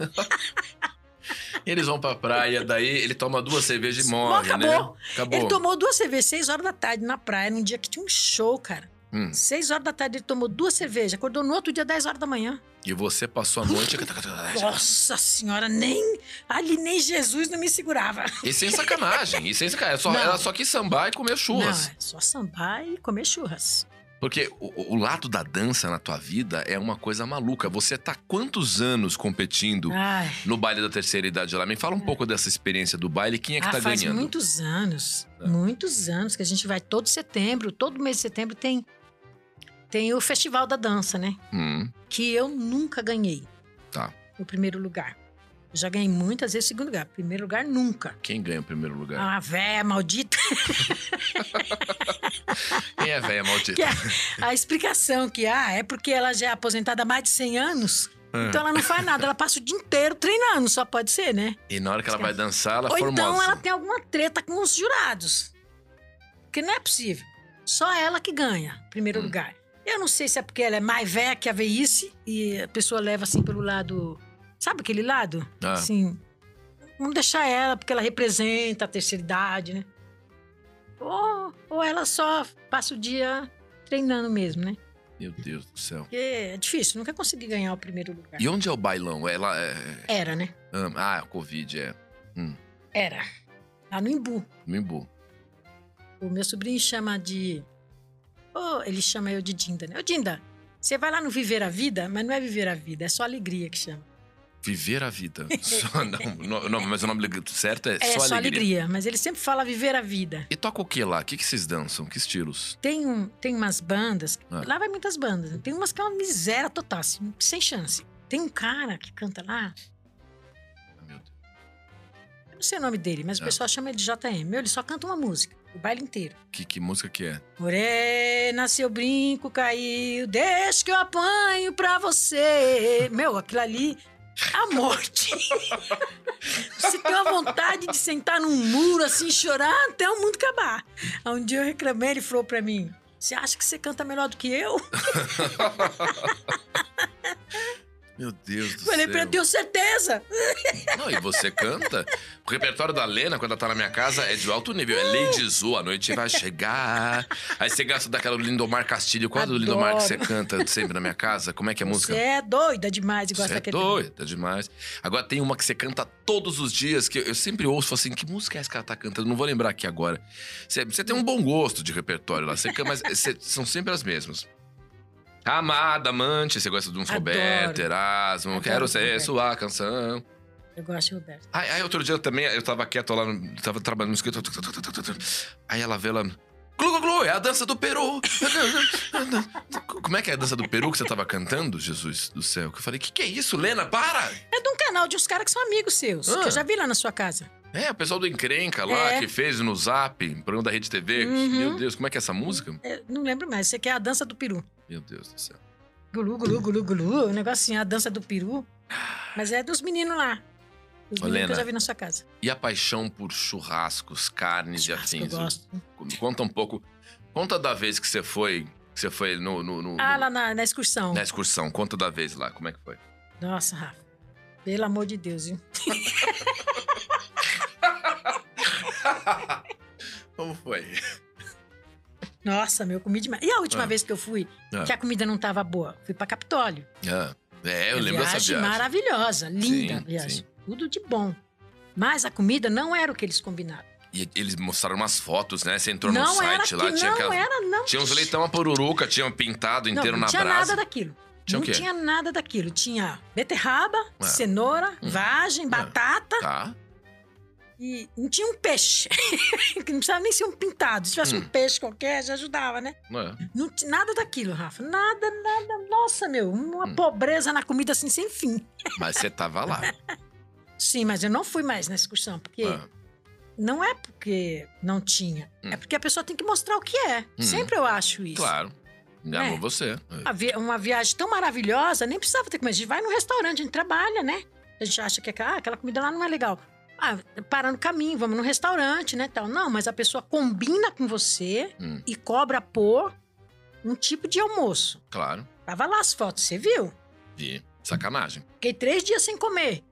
Eles vão pra praia, daí ele toma duas cervejas e morre, acabou. né? Acabou. Ele tomou duas cervejas, seis horas da tarde, na praia, num dia que tinha um show, cara. Hum. Seis horas da tarde ele tomou duas cervejas, acordou no outro dia, dez horas da manhã. E você passou a noite. Nossa senhora, nem. Ali nem Jesus não me segurava. E sem sacanagem. E sem sacanagem. Só, Não. ela só quis sambar e comer churras. Não, é só sambar e comer churras. Porque o, o lado da dança na tua vida é uma coisa maluca. Você tá quantos anos competindo Ai. no baile da terceira idade lá? Me fala um pouco dessa experiência do baile. Quem é que ah, tá faz ganhando? muitos anos, É. muitos anos que a gente vai todo setembro, todo mês de setembro tem tem o festival da dança, né? Hum, Que eu nunca ganhei. Tá. O primeiro lugar. Eu já ganhei muitas vezes segundo lugar. Primeiro lugar nunca. quem ganha o primeiro lugar? Ah, véia maldita. Quem é velha maldita? Que é a explicação que ah, é porque ela já é aposentada há mais de 100 anos. É. Então ela não faz nada, ela passa o dia inteiro treinando, só pode ser, né? E na hora que ela vai dançar, ela é Ou formosa. então ela tem alguma treta com os jurados. Porque não é possível. Só ela que ganha, primeiro Hum. lugar. Eu não sei se é porque ela é mais velha que a veice e a pessoa leva assim pelo lado. Sabe aquele lado? Ah. Assim. Vamos deixar ela, porque ela representa a terceira idade, né? Ou, ou ela só passa o dia treinando mesmo, né? Meu Deus do céu. Porque é difícil, nunca consegui ganhar o primeiro lugar. E onde é o bailão? Ela é. Era, né? Ah, a Covid, é. Era. Lá no Imbu. Mimbu. O meu sobrinho chama de. Oh, ele chama eu de Dinda, né? Ô, Dinda, você vai lá no Viver a Vida, mas não é Viver a Vida, é só Alegria que chama. Viver a vida. Só, não, não, mas o nome certo é, É só, alegria. mas ele sempre fala Viver a Vida. E toca o que lá? O que, que vocês dançam? Que estilos? Tem, um, tem umas bandas, Ah. lá vai muitas bandas, né? tem umas que é uma miséria total, assim, sem chance. Tem um cara que canta lá, meu Deus. eu não sei o nome dele, mas o Ah. pessoal chama ele de JM. Meu, ele só canta uma música, o baile inteiro. Que, que música que é? Morena, seu brinco caiu, deixa que eu apanho pra você. Meu, aquilo ali a morte. Você tem uma vontade de sentar num muro assim, chorar até o mundo acabar. Aí Um dia eu reclamei, ele falou pra mim: Você acha que você canta melhor do que eu? Meu Deus do Falei céu. pra ele: Tenho certeza. Não, e você canta? O repertório da Lena, quando ela tá na minha casa, é de alto nível. É Lady Zu, a noite vai chegar. Aí você gasta daquela do Lindomar Castilho. Qual é do. Lindomar que você canta sempre na minha casa? Como é que é a música? Você é doida demais gosta Você é doida demais. Agora tem uma que você canta todos os dias, que eu, eu sempre ouço falo assim: que música é essa que ela tá cantando? Não vou lembrar aqui agora. Você, você tem um bom gosto de repertório lá, você, mas você- são sempre as mesmas. Amada, amante, você gosta de um Adoro. Roberto, Erasmo, Adoro quero ser Roberto. sua canção. Eu gosto de Roberto. Aí, aí outro dia também, eu tava quieto lá, no- tava trabalhando no escritório. Aí ela vê ela. Glu, glu, glu, é a dança do Peru. Como é que é a dança do Peru que você tava cantando, Jesus do céu? Que eu falei, que que é isso, Lena? Para! É de um canal de uns caras que são amigos seus, Ah. que eu já vi lá na sua casa. É, o pessoal do Encrenca lá, É. que fez no Zap, programa da Rede TV. Uhum. Meu Deus, como é que é essa música? É, não lembro mais, você quer a dança do peru. Meu Deus do céu. Gulu, gulu, gulu, gulu, um negocinho, a dança do peru. Mas é dos meninos lá. Ô, meninos que eu já vi na sua casa. E a paixão por churrascos, carnes Churrasco e eu afins? gosto. Conta um pouco. Conta da vez que você foi. Que você foi no. no- no- Ah, no- lá na, na excursão. na excursão. Conta da vez lá, como é que foi? Nossa, Rafa. Pelo amor de Deus, viu? como foi? Nossa, meu, comi demais. E a última Ah. vez que eu fui, Ah. que a comida não tava boa? Fui pra Capitólio. Ah, é, eu lembro dessa viagem viagem. maravilhosa, linda Sim, a viagem. sim. Tudo de bom. Mas a comida não era o que eles combinaram. E eles mostraram umas fotos, né? Você entrou no não era site que, lá, tinha não aquela- era, não. Tinha uns leitão a pururuca, tinham pintado não, inteiro não na tinha brasa. nada daquilo. Tinha não tinha nada daquilo. Tinha beterraba, Ah. cenoura, vagem, batata Tá. e não tinha um peixe. não precisava nem ser um pintado. Se tivesse Hum. um peixe qualquer, já ajudava, né? É. Não tinha nada daquilo, Rafa. Nada, nada. Nossa, meu, uma Hum. pobreza na comida assim sem fim. Mas você tava lá. Sim, mas eu não fui mais na excursão, porque Ah, não é porque não tinha. Hum. É porque a pessoa tem que mostrar o que é. Hum. Sempre eu acho isso. claro. Me amou É. você. Uma, vi- uma viagem tão maravilhosa, nem precisava ter comido. A gente vai num restaurante, a gente trabalha, né? A gente acha que aquela, ah, aquela comida lá não é legal. Ah, para no caminho, vamos num restaurante, né? Tal. Não, mas a pessoa combina com você Hum, e cobra por um tipo de almoço. claro. Tava lá as fotos, você viu? Vi. Sacanagem. Fiquei três dias sem comer.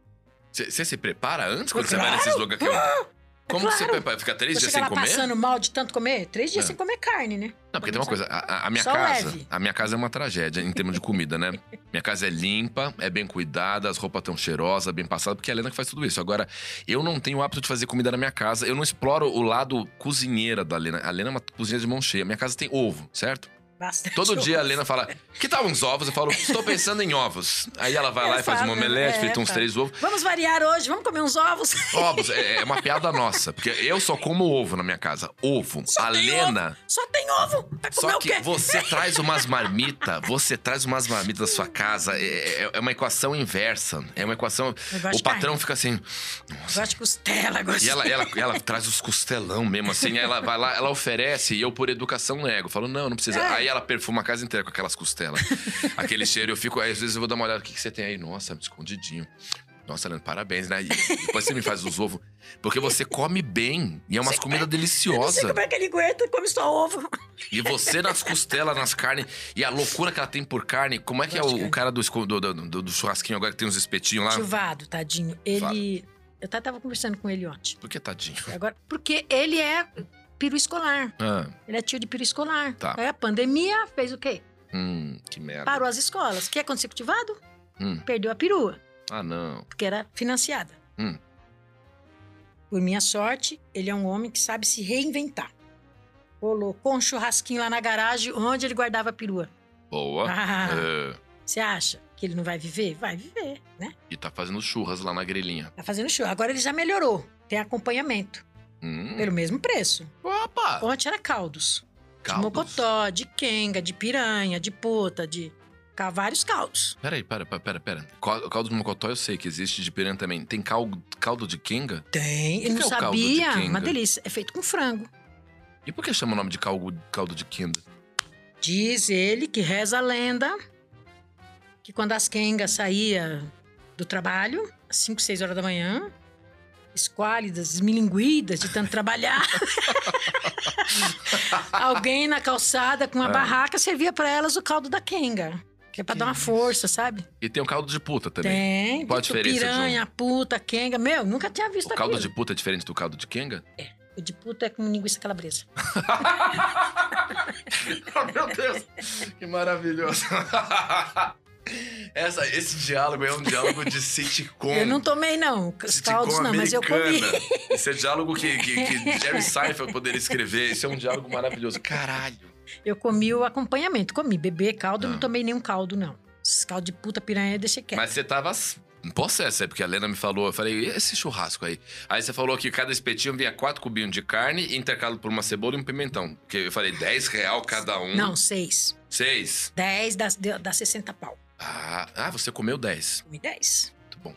Você se prepara antes quando você Claro. vai nesses lugares? Que... Como claro. você prepara? Fica três Você dias sem comer? passando mal de tanto comer? Três dias É. sem comer carne, né? Não, porque tem uma coisa, a, a- a minha Só casa, leve. a minha casa é uma tragédia em termos de comida, né? minha casa é limpa, é bem cuidada, as roupas estão cheirosas, bem passadas, porque é a Helena que faz tudo isso. Agora, eu não tenho o hábito de fazer comida na minha casa, eu não exploro o lado cozinheira da Helena. A Helena é uma cozinheira de mão cheia. Minha casa tem ovo, certo? Bastante Todo dia a ovo. Helena fala: Que tal uns ovos? Eu falo: Estou pensando em ovos. Aí ela vai lá e faz uma omelete, é, frita uns fala. três ovos. Vamos variar hoje, vamos comer uns ovos. Ovos, é, é uma piada nossa, porque eu só como ovo na minha casa. Ovo. Só a Lena. Só tem ovo. Vai comer Só o que quê? você traz umas marmitas, você traz umas marmitas da sua casa, é, é- é uma equação inversa. É uma equação. O patrão fica assim. Gosto de costela, gosto E ela, ela, ela traz os costelão mesmo, assim, aí ela vai lá, ela oferece, e eu, por educação, nego. Falo, não, não precisa. É. Aí ela perfuma a casa inteira com aquelas costelas. Aquele cheiro, eu fico, aí às vezes eu vou dar uma olhada, o que, que você tem aí? Nossa, escondidinho. Nossa, Leandro, parabéns, né? E depois você me faz os ovos. Porque você come bem. E é umas comidas Eu não sei deliciosas. como é que ele aguenta, come só ovo. E você nas costelas, nas carnes, e a loucura que ela tem por carne. Como é que é o, o cara do, do, do, do- churrasquinho agora que tem uns espetinhos lá? Chuvado, tadinho. Ele. Eu tava conversando com ele ontem. Por que tadinho? Agora, porque ele é peru escolar. Ah, Ele é tio de peru escolar. Tá. Aí a pandemia fez o quê? hum, que merda. Parou as escolas. Quer acontecer cultivado? Hum. Perdeu a perua, Ah, não. porque era financiada. Hum. Por minha sorte, ele é um homem que sabe se reinventar. Colocou um churrasquinho lá na garagem onde ele guardava a perua. Boa. Ah. É, Você acha que ele não vai viver? Vai viver, né? e tá fazendo churras lá na grelhinha. Tá fazendo show. Agora ele já melhorou. Tem acompanhamento. Hum. Pelo mesmo preço. Opa! Ontem era caldos. De Caldos. mocotó, de quenga, de piranha, de puta, de... Vários caldos. Peraí, pera, pera, pera, pera. Cal- Caldo de mocotó eu sei que existe de piranha também. Tem caldo, caldo de quenga? Tem. Ele não é de sabia. Uma delícia. É feito com frango. E por que chama o nome de caldo, caldo de quenga? Diz ele que reza a lenda que quando as quengas saía do trabalho, às 5, 6 horas da manhã, esquálidas, esmilinguidas de tanto trabalhar, alguém na calçada com uma Ah. barraca servia para elas o caldo da quenga. Que é pra Que dar uma isso? força, sabe? E tem o caldo de puta também. Tem. Qual a diferença de um? Piranha, puta, quenga. Meu, nunca tinha visto O caldo de aquilo. puta é diferente do caldo de quenga? O de puta é com linguiça calabresa. Oh, meu Deus! Que maravilhoso! Essa, esse diálogo é um diálogo de sitcom. Eu não tomei, não. Os caldos não, mas eu comi. americana. Esse é diálogo que, que, que Jerry Seinfeld poderia escrever. Esse é um diálogo maravilhoso. Caralho! Eu comi o acompanhamento. Comi bebê, caldo, Ah. não tomei nenhum caldo, não. Esse caldo de puta piranha deixei quieto. Mas você tava Não posso essa, é porque a Lena me falou, eu falei, e esse churrasco aí? Aí você falou que cada espetinho vinha quatro cubinhos de carne, intercalado por uma cebola e um pimentão. Porque eu falei, 10 real cada um. Não, seis. Seis. Dez dá, dá 60 pau. Ah, ah, você comeu 10. Comi dez. Muito bom.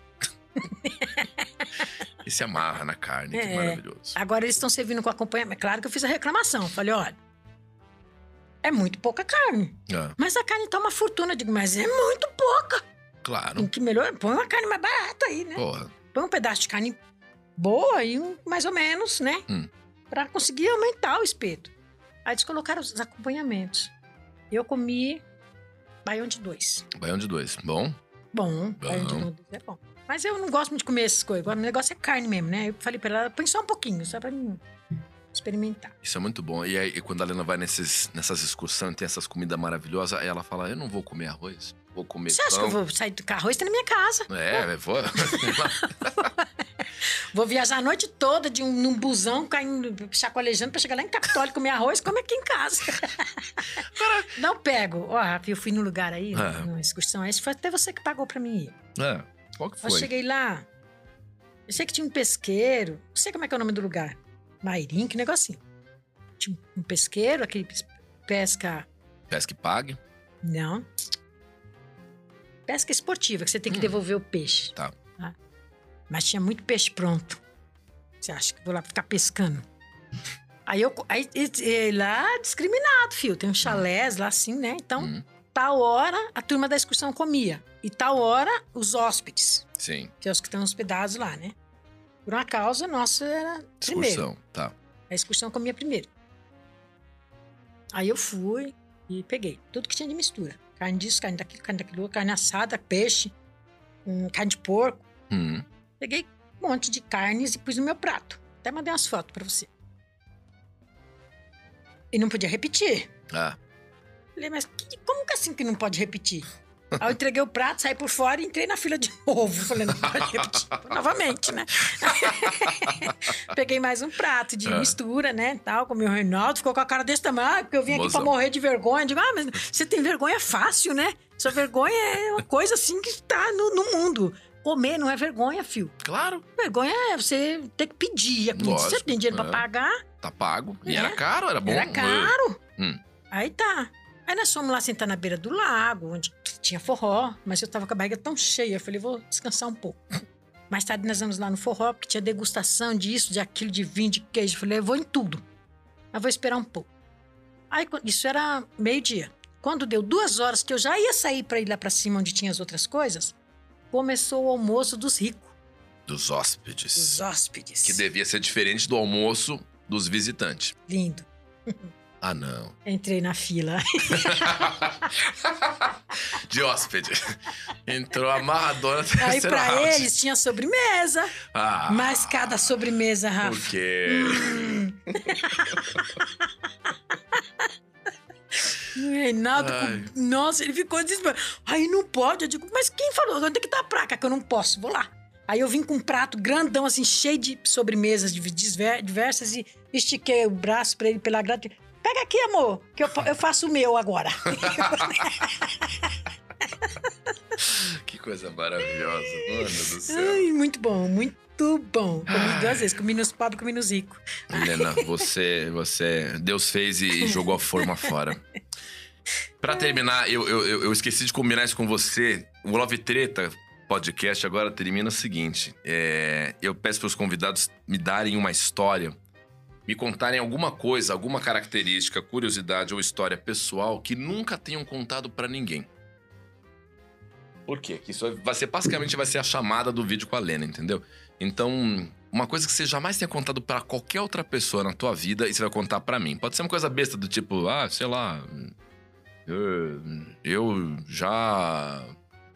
e se amarra na carne, que É. maravilhoso. Agora eles estão servindo com acompanhamento. Claro que eu fiz a reclamação. Falei, olha, é muito pouca carne. Ah, Mas a carne tá uma fortuna. Eu digo, mas é muito pouca. claro. Tem que melhorar. Põe uma carne mais barata aí, né? Porra. Põe um pedaço de carne boa e um mais ou menos, né? Hum. Pra conseguir aumentar o espeto. Aí eles colocaram os acompanhamentos. Eu comi baião de dois. Baião de dois. Bom? Bom, baião de dois é bom. Mas eu não gosto muito de comer essas coisas. O negócio é carne mesmo, né? Eu falei pra ela, põe só um pouquinho, só pra mim experimentar. Isso é muito bom. E aí, quando a Lena vai nesses, nessas excursões, tem essas comidas maravilhosas, aí ela fala: Eu não vou comer arroz, vou comer Você acha que eu vou sair do carro? Isso tá na minha casa. É, eu vou. Vou viajar a noite toda de um, num busão, caindo, chacoalejando pra chegar lá em Capitólio comer arroz, come aqui em casa. Não pego. Ó, eu fui num lugar aí, Ah. numa excursão. Esse foi até você que pagou pra mim ir. é, qual que Eu foi? cheguei lá, eu sei que tinha um pesqueiro, não sei como é que é o nome do lugar. Mairim, que negocinho. Tinha um pesqueiro, aquele pes- pesca. Peça que pague. Não. Pesca esportiva, que você tem que Hum. devolver o peixe. Tá. Mas tinha muito peixe pronto. Você acha que vou lá ficar pescando? Aí eu. Aí, lá, discriminado, filho. Tem um chalés lá assim, né? Então, Hum, tal hora a turma da excursão comia. E tal hora os hóspedes, sim, que é os que estão hospedados lá, né? Por uma causa, nossa era primeiro. excursão. Tá. A excursão comia primeiro. Aí eu fui e peguei tudo que tinha de mistura. Carne disso, carne daquilo, carne daquilo, carne assada, peixe, hum, carne de porco. Hum, Peguei um monte de carnes e pus no meu prato. Até mandei umas fotos pra você. E não podia repetir. ah, Falei, mas que- como que assim que não pode repetir? Aí eu entreguei o prato, saí por fora e entrei na fila de novo. Falei, não pode repetir. Novamente, né? Peguei mais um prato de É. mistura, né? Tal, comi o Reinaldo, ficou com a cara desse tamanho, ah, porque eu vim aqui Mozão. pra morrer de vergonha. Digo, ah, mas você tem vergonha fácil, né? Sua vergonha é uma coisa assim que tá no, no mundo. Comer não é vergonha, fio. claro, Vergonha é você ter que pedir a comida. Se você tem dinheiro é. pra pagar, tá pago. E É. era caro, era bom. era caro. Hum. Aí tá. Aí nós fomos lá sentar na beira do lago, onde tinha forró, mas eu tava com a barriga tão cheia. Eu falei, vou descansar um pouco. Mais tarde nós vamos lá no forró, porque tinha degustação disso, de aquilo, de vinho, de queijo. Eu falei, eu vou em tudo. Mas vou esperar um pouco. Aí isso era meio-dia. Quando deu duas horas que eu já ia sair pra ir lá pra cima, onde tinha as outras coisas, começou o almoço dos ricos, Dos hóspedes. dos hóspedes. Que devia ser diferente do almoço dos visitantes. Lindo. Ah, não. Entrei na fila. De hóspede. Entrou amarradona Aí pra round. eles tinha sobremesa. Ah, Mas cada sobremesa, Rafa. quê? O Reinaldo, com- nossa, ele ficou desesperado. Aí não pode. Eu digo, mas quem falou? Onde é que tá a placa? Que eu não posso, vou lá. Aí eu vim com um prato grandão, assim, cheio de sobremesas diversas e estiquei o braço pra ele pela grade. Pega aqui, amor, que eu, eu faço o meu agora. Que coisa maravilhosa, mano do céu. Ai, muito bom, muito bom. Comi duas vezes, comi nos pobres, comi nos ricos. Helena, você, você. Deus fez e jogou a forma fora. Pra terminar, eu, eu, eu- eu esqueci de combinar isso com você. O Love Treta podcast agora termina o seguinte: é, eu peço para os convidados me darem uma história, me contarem alguma coisa, alguma característica, curiosidade ou história pessoal que nunca tenham contado pra ninguém. Por quê? Que isso vai ser basicamente vai ser a chamada do vídeo com a Lena, entendeu? Então, uma coisa que você jamais tenha contado pra qualquer outra pessoa na tua vida e você vai contar pra mim. Pode ser uma coisa besta do tipo, ah, sei lá, eu, eu já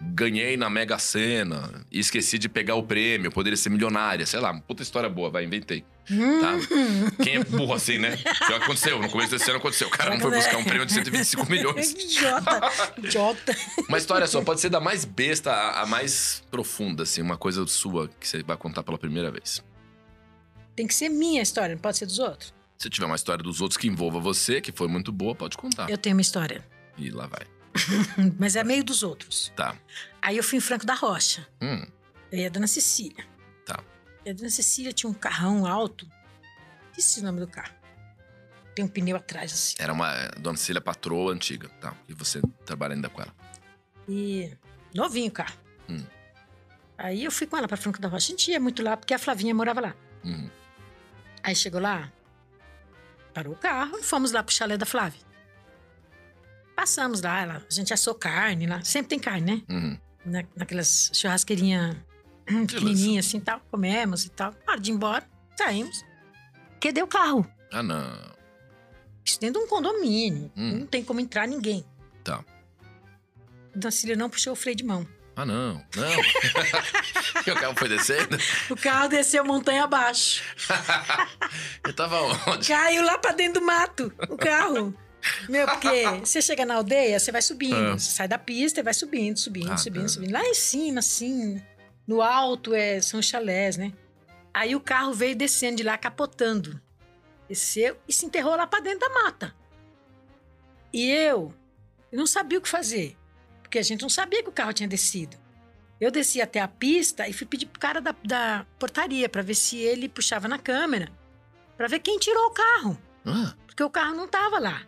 ganhei na Mega Sena e esqueci de pegar o prêmio, poderia ser milionária, sei lá, puta história boa, vai, inventei. Tá? Quem é burro assim, né? Já aconteceu, no começo desse ano aconteceu. O cara não foi buscar um prêmio de 125 milhões. idiota, idiota. Uma história só, pode ser da mais besta à, à mais profunda, assim, uma coisa sua que você vai contar pela primeira vez. Tem que ser minha história, não pode ser dos outros. Se tiver uma história dos outros que envolva você, que foi muito boa, pode contar. Eu tenho uma história, E lá vai. mas é meio dos outros. Tá. Aí eu fui em Franco da Rocha. Hum, Eu ia a Dona Cecília. Tá. E a Dona Cecília tinha um carrão alto. Esqueci o nome do carro. Tem um pneu atrás, assim. Era uma é, Dona Cecília patroa antiga, tá? E você trabalha ainda com ela. E novinho o carro. Hum. Aí eu fui com ela pra Franco da Rocha. A gente ia muito lá, porque a Flavinha morava lá. Uhum. Aí chegou lá, parou o carro e fomos lá pro chalé da Flávia. Passamos lá, a gente assou carne lá. Sempre tem carne, né? Uhum. Na, naquelas churrasqueirinhas pequenininhas assim tal. Comemos e tal. Na hora de ir embora, saímos. Cadê o carro? Ah, não. Isso dentro de um condomínio. Hum. Não tem como entrar ninguém. Tá. Dona Cília não puxou o freio de mão. Ah, não. Não. e o carro foi descendo? O carro desceu montanha abaixo. Eu tava onde? Caiu lá pra dentro do mato, o carro. Meu, porque você chega na aldeia, você vai subindo. Ah. Você sai da pista e vai subindo, subindo, Ah, subindo, tá. subindo. Lá em cima, assim, no alto é, são chalés, né? Aí o carro veio descendo de lá, capotando. Desceu e se enterrou lá pra dentro da mata. E eu, eu não sabia o que fazer. Porque a gente não sabia que o carro tinha descido. Eu desci até a pista e fui pedir pro cara da, da portaria pra ver se ele puxava na câmera. Pra ver quem tirou o carro. Ah, Porque o carro não tava lá.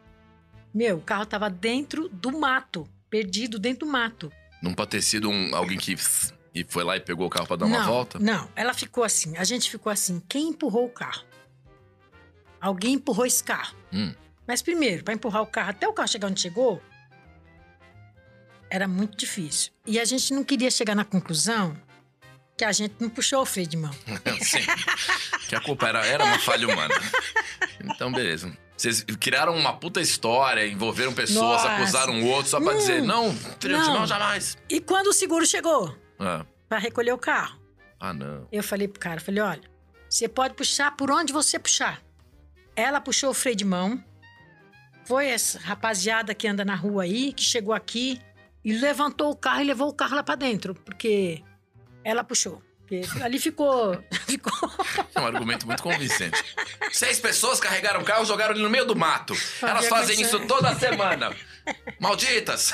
Meu, o carro tava dentro do mato. Perdido dentro do mato. não pode ter sido um, alguém que e foi lá e pegou o carro pra dar uma não, volta? Não, ela ficou assim. A gente ficou assim. Quem empurrou o carro? Alguém empurrou esse carro. Hum. Mas primeiro, para empurrar o carro até o carro chegar onde chegou, era muito difícil. E a gente não queria chegar na conclusão que a gente não puxou o freio de mão. Sim. Que a culpa era, era uma falha humana. Então, beleza. Vocês criaram uma puta história, envolveram pessoas, Nossa. acusaram o outro só pra Hum. dizer, não, Não. mão jamais. E quando o seguro chegou Ah, para recolher o carro, ah, não. Eu falei pro cara, falei, olha, você pode puxar por onde você puxar. Ela puxou o freio de mão. Foi essa rapaziada que anda na rua aí, que chegou aqui e levantou o carro e levou o carro lá pra dentro, porque ela puxou. Porque ali ficou, ficou. É um argumento muito convincente. Seis pessoas carregaram o carro e jogaram ele no meio do mato. Elas Havia fazem isso toda semana. Malditas!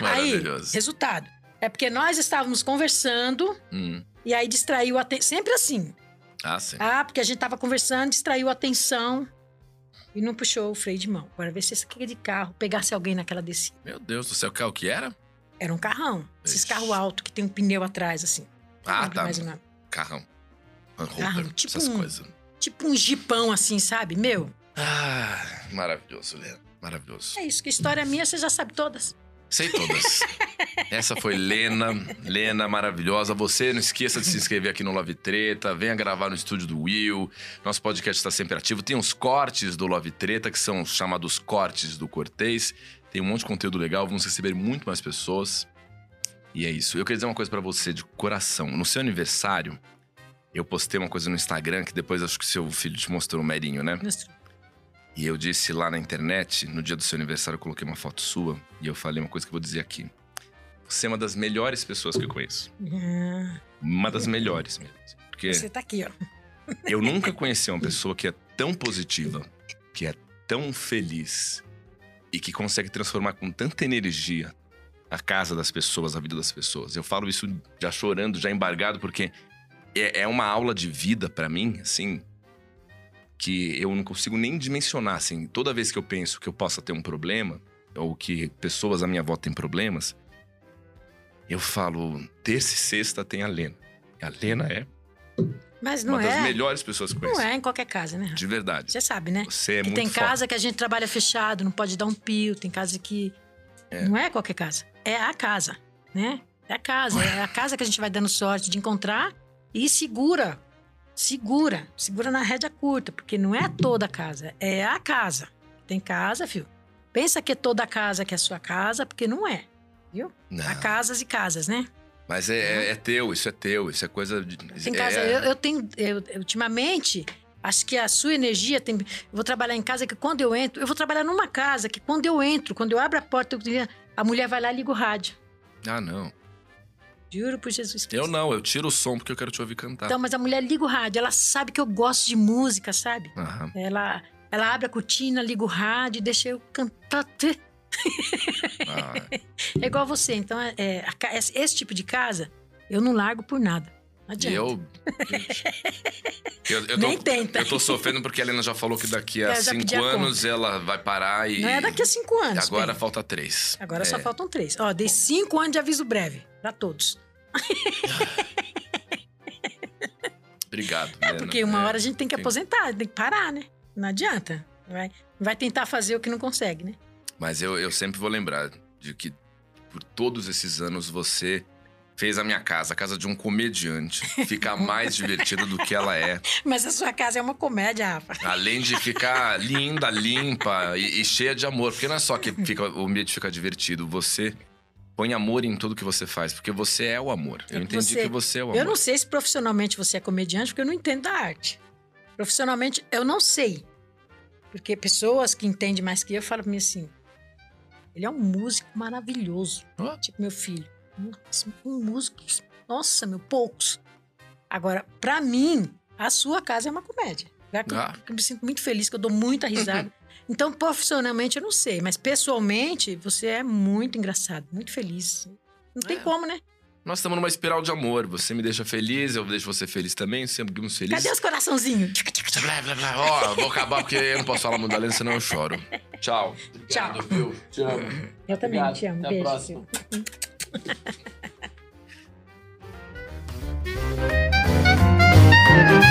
Aí, Maravilhoso. resultado. É porque nós estávamos conversando Hum. e aí distraiu a atenção. Sempre assim. Ah, sim. Ah, porque a gente tava conversando, distraiu a atenção e não puxou o freio de mão. Agora vê se esse aqui é de carro, pegasse alguém naquela descida. Meu Deus do céu, que carro que era? Era um carrão. Esses Ixi. carros altos que tem um pneu atrás, assim. Ah, tá. mais nome. Carrão. Rover, Carro, tipo essas um- coisas. Tipo um jipão, assim, sabe? Meu, Ah, maravilhoso, Lena. Maravilhoso. é isso. Que história minha, você já sabe todas. Sei todas. Essa foi Lena. Lena, maravilhosa. Você não esqueça de se inscrever aqui no Love Treta. Venha gravar no estúdio do Will. Nosso podcast está sempre ativo. Tem os cortes do Love Treta, que são os chamados cortes do Cortês. Tem um monte de conteúdo legal. Vamos receber muito mais pessoas. E é isso. Eu queria dizer uma coisa pra você de coração. No seu aniversário, eu postei uma coisa no Instagram que depois acho que seu filho te mostrou, o Merinho, né? E eu disse lá na internet, no dia do seu aniversário, eu coloquei uma foto sua e eu falei uma coisa que eu vou dizer aqui. Você é uma das melhores pessoas que eu conheço. Ah, Uma das melhores mesmo. Porque Você tá aqui, ó. eu nunca conheci uma pessoa que é tão positiva, que é tão feliz e que consegue transformar com tanta energia a casa das pessoas, a vida das pessoas. Eu falo isso já chorando, já embargado, porque é, é uma aula de vida pra mim, assim, que eu não consigo nem dimensionar, assim. Toda vez que eu penso que eu possa ter um problema, ou que pessoas à minha volta têm problemas, eu falo, terça e sexta tem a Lena. E a Lena é Mas não uma das é. melhores pessoas que eu Não conheço. é em qualquer casa, né? De verdade. Você sabe, né? Você é que muito tem foda. casa que a gente trabalha fechado, não pode dar um pio. Tem casa que. Não é qualquer casa. É a casa, né? É a casa. É a casa que a gente vai dando sorte de encontrar e segura. Segura. Segura na rédea curta, porque não é toda a casa. É a casa. Tem casa, filho. Pensa que é toda a casa que é a sua casa, porque não é. Viu? Não, Há casas e casas, né? Mas é, é- é teu, isso é teu, isso é coisa de. Tem é- casa. Eu, eu tenho. eu- eu, ultimamente, acho que a sua energia tem. Eu vou trabalhar em casa que quando eu entro. Eu vou trabalhar numa casa que quando eu entro, quando eu abro a porta, eu- a mulher vai lá e liga o rádio. Ah, não. Juro por Jesus Eu Cristo. não, eu tiro o som porque eu quero te ouvir cantar. Então, mas a mulher liga o rádio. Ela sabe que eu gosto de música, sabe? Aham. Ela, ela abre a cortina, liga o rádio, deixa eu cantar. Ah, É igual você. Então, é, é, esse, tipo de casa, eu não largo por nada. Não adianta. eu. eu, eu Nem tô, tenta. Eu tô sofrendo porque a Helena já falou que daqui a pedi cinco a anos ela vai parar e. Não é daqui a cinco anos. Agora bem. falta três. Agora só É, faltam três. Ó, dei cinco anos de aviso breve pra todos. Obrigado. É, Helena. porque uma É, hora a gente tem que aposentar, tem que parar, né? Não adianta. Vai, vai tentar fazer o que não consegue, né? Mas eu, eu sempre vou lembrar de que por todos esses anos você fez a minha casa, a casa de um comediante, ficar mais divertida do que ela é. Mas a sua casa é uma comédia, Rafa. Além de ficar linda, limpa e, e cheia de amor. Porque não é só que fica, o ambiente fica divertido, você põe amor em tudo que você faz, porque você é o amor. Eu entendi você- que você é o amor. Eu não sei se profissionalmente você é comediante, porque eu não entendo da arte. Profissionalmente, eu não sei. Porque pessoas que entendem mais que eu falam pra mim assim: ele é um músico maravilhoso. Ó. Tipo meu filho. Um músico. Nossa, meu, poucos. Agora, pra mim, a sua casa é uma comédia. Já que eu- Ah. Eu me sinto muito feliz, que eu dou muita risada. Então, profissionalmente, eu não sei. Mas pessoalmente, você é muito engraçado, muito feliz. Não tem É. como, né? Nós estamos numa espiral de amor. Você me deixa feliz, eu deixo você feliz também, seguimos felizes. Cadê os coraçãozinhos? Blá, blá, blá. Ó, oh, vou acabar porque eu não posso falar muito senão eu choro. Tchau. Tchau. Viu? Te amo. Eu também Obrigado. te amo. Até Beijo. a próxima.